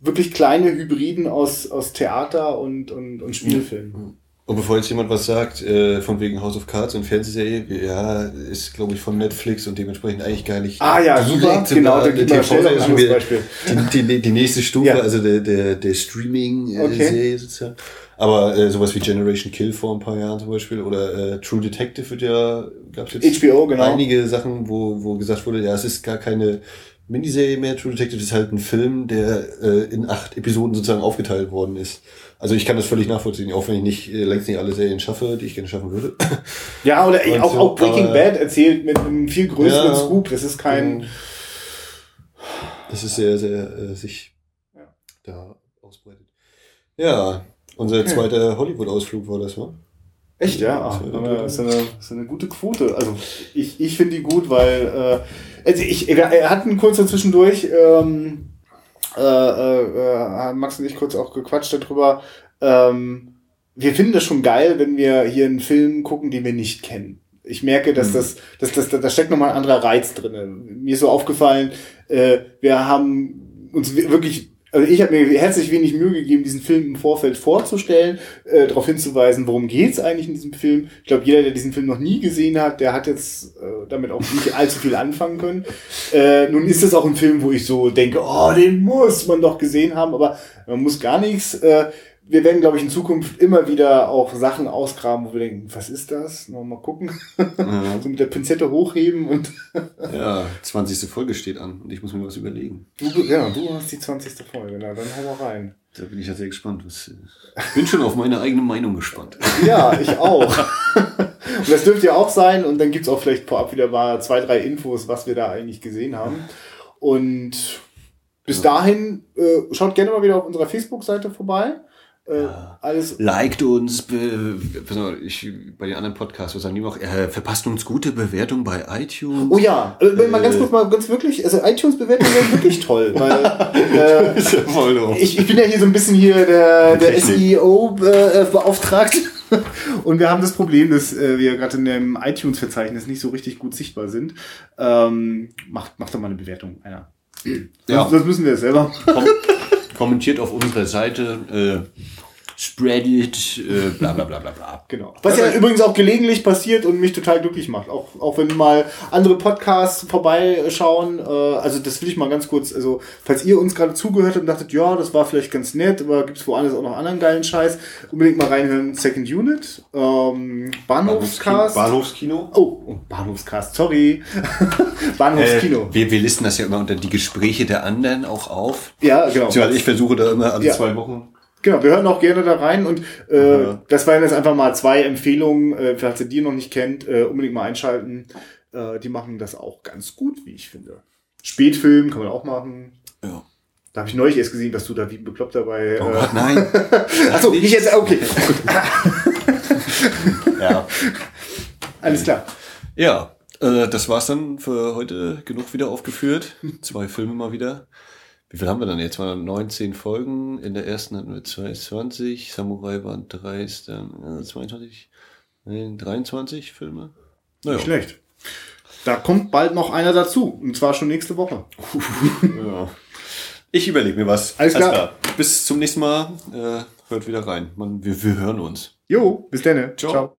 wirklich kleine Hybriden aus, aus Theater und, und, und Spielfilm. Und bevor jetzt jemand was sagt, äh, von wegen House of Cards und Fernsehserie, ja, ist, glaube ich, von Netflix und dementsprechend eigentlich gar nicht. Ah ja, super, genau, da gibt TV ist schon wieder die, die, die nächste Stufe, ja. also der, der, der Streaming-Serie okay. sozusagen. Aber äh, sowas wie Generation Kill vor ein paar Jahren zum Beispiel oder äh, True Detective wird ja, gab es jetzt HBO, genau. einige Sachen, wo, wo gesagt wurde, ja, es ist gar keine Miniserie mehr. True Detective ist halt ein Film, der äh, in acht Episoden sozusagen aufgeteilt worden ist. Also ich kann das völlig nachvollziehen, auch wenn ich nicht äh, längst nicht alle Serien schaffe, die ich gerne schaffen würde. Ja, oder auch, so, auch Breaking aber- Bad erzählt mit einem viel größeren Ja. Scoop. Das ist kein. Das ist sehr, sehr äh, sich Ja. da ausbreitet. Ja, unser Okay. zweiter Hollywood-Ausflug war das, wa? Echt, ja. Das Ach, ist das ja- ist eine, das ist eine gute Quote. Also ich, ich finde die gut, weil äh, also ich, er hatten kurz dazwischendurch, ähm, äh, äh, äh, Max und ich kurz auch gequatscht darüber. Ähm, wir finden das schon geil, wenn wir hier einen Film gucken, den wir nicht kennen. Ich merke, dass das, dass das, da steckt nochmal ein anderer Reiz drin. Mir ist so aufgefallen, äh, wir haben uns wirklich, also ich habe mir herzlich wenig Mühe gegeben, diesen Film im Vorfeld vorzustellen, äh, darauf hinzuweisen, worum geht's eigentlich in diesem Film. Ich glaube, jeder, der diesen Film noch nie gesehen hat, der hat jetzt äh, damit auch nicht allzu viel anfangen können. Äh, nun ist das auch ein Film, wo ich so denke, oh, den muss man doch gesehen haben, aber man muss gar nichts. Äh, wir werden, glaube ich, in Zukunft immer wieder auch Sachen ausgraben, wo wir denken, was ist das? Noch mal gucken. Ja. so mit der Pinzette hochheben und ja, 20. Folge steht an und ich muss mir was überlegen. du, ja, du hast die 20. Folge, na, dann hau mal rein. Da bin ich ja sehr gespannt. Ich bin schon auf meine eigene Meinung gespannt. Ja, ich auch. und das dürfte ja auch sein. Und dann gibt's auch vielleicht vorab wieder mal zwei, drei Infos, was wir da eigentlich gesehen haben. Und bis dahin, äh, schaut gerne mal wieder auf unserer Facebook-Seite vorbei. Äh, Alles. Liked uns, be, ich, bei den anderen Podcasts, was sagen die noch? Äh, verpasst uns gute Bewertung bei iTunes. Oh ja, äh, mal ganz kurz mal ganz wirklich, also iTunes-Bewertungen sind wirklich toll, weil äh, ist ja voll doof. ich, ich bin ja hier so ein bisschen hier der, der Technik. SEO äh, beauftragt und wir haben das Problem, dass äh, wir gerade in dem iTunes-Verzeichnis nicht so richtig gut sichtbar sind. Ähm, macht, macht doch mal eine Bewertung, einer. Ja. Sonst, sonst müssen wir es selber. Kom kommentiert auf unserer Seite, äh, spread it, äh, bla bla bla bla bla. Genau. Was ja übrigens auch gelegentlich passiert und mich total glücklich macht. Auch, auch wenn mal andere Podcasts vorbeischauen. Äh, also das will ich mal ganz kurz, also falls ihr uns gerade zugehört habt und dachtet, ja, das war vielleicht ganz nett, aber gibt's woanders auch noch anderen geilen Scheiß, unbedingt mal reinhören. Second Unit, ähm, Bahnhofscast. Bahnhofskino. Oh, oh, Bahnhofscast, sorry. Bahnhofskino. Äh, wir, wir listen das ja immer unter die Gespräche der anderen auch auf. ja, genau. Ich versuche da immer alle Ja. zwei Wochen. Genau, wir hören auch gerne da rein und äh, Ja. das waren jetzt einfach mal zwei Empfehlungen, äh, falls ihr die noch nicht kennt, äh, unbedingt mal einschalten. Äh, die machen das auch ganz gut, wie ich finde. Spätfilm kann man auch machen. Ja. Da habe ich neulich erst gesehen, dass du da wie bekloppt dabei. Oh äh, nein. Achso, nicht jetzt, okay, ja. alles klar. Ja, äh, das war's dann für heute. Genug wieder aufgeführt. Zwei Filme mal wieder. Wie viel haben wir dann jetzt? Waren 19 Folgen. In der ersten hatten wir 22. Samurai waren 3, dann äh, 22, nein, 23 Filme. Naja. Nicht schlecht. Da kommt bald noch einer dazu, und zwar schon nächste Woche. Ja. Ich überlege mir was. Alles klar. Bis zum nächsten Mal. Äh, hört wieder rein. Man, wir, wir hören uns. Jo, bis dann. Ciao. Ciao.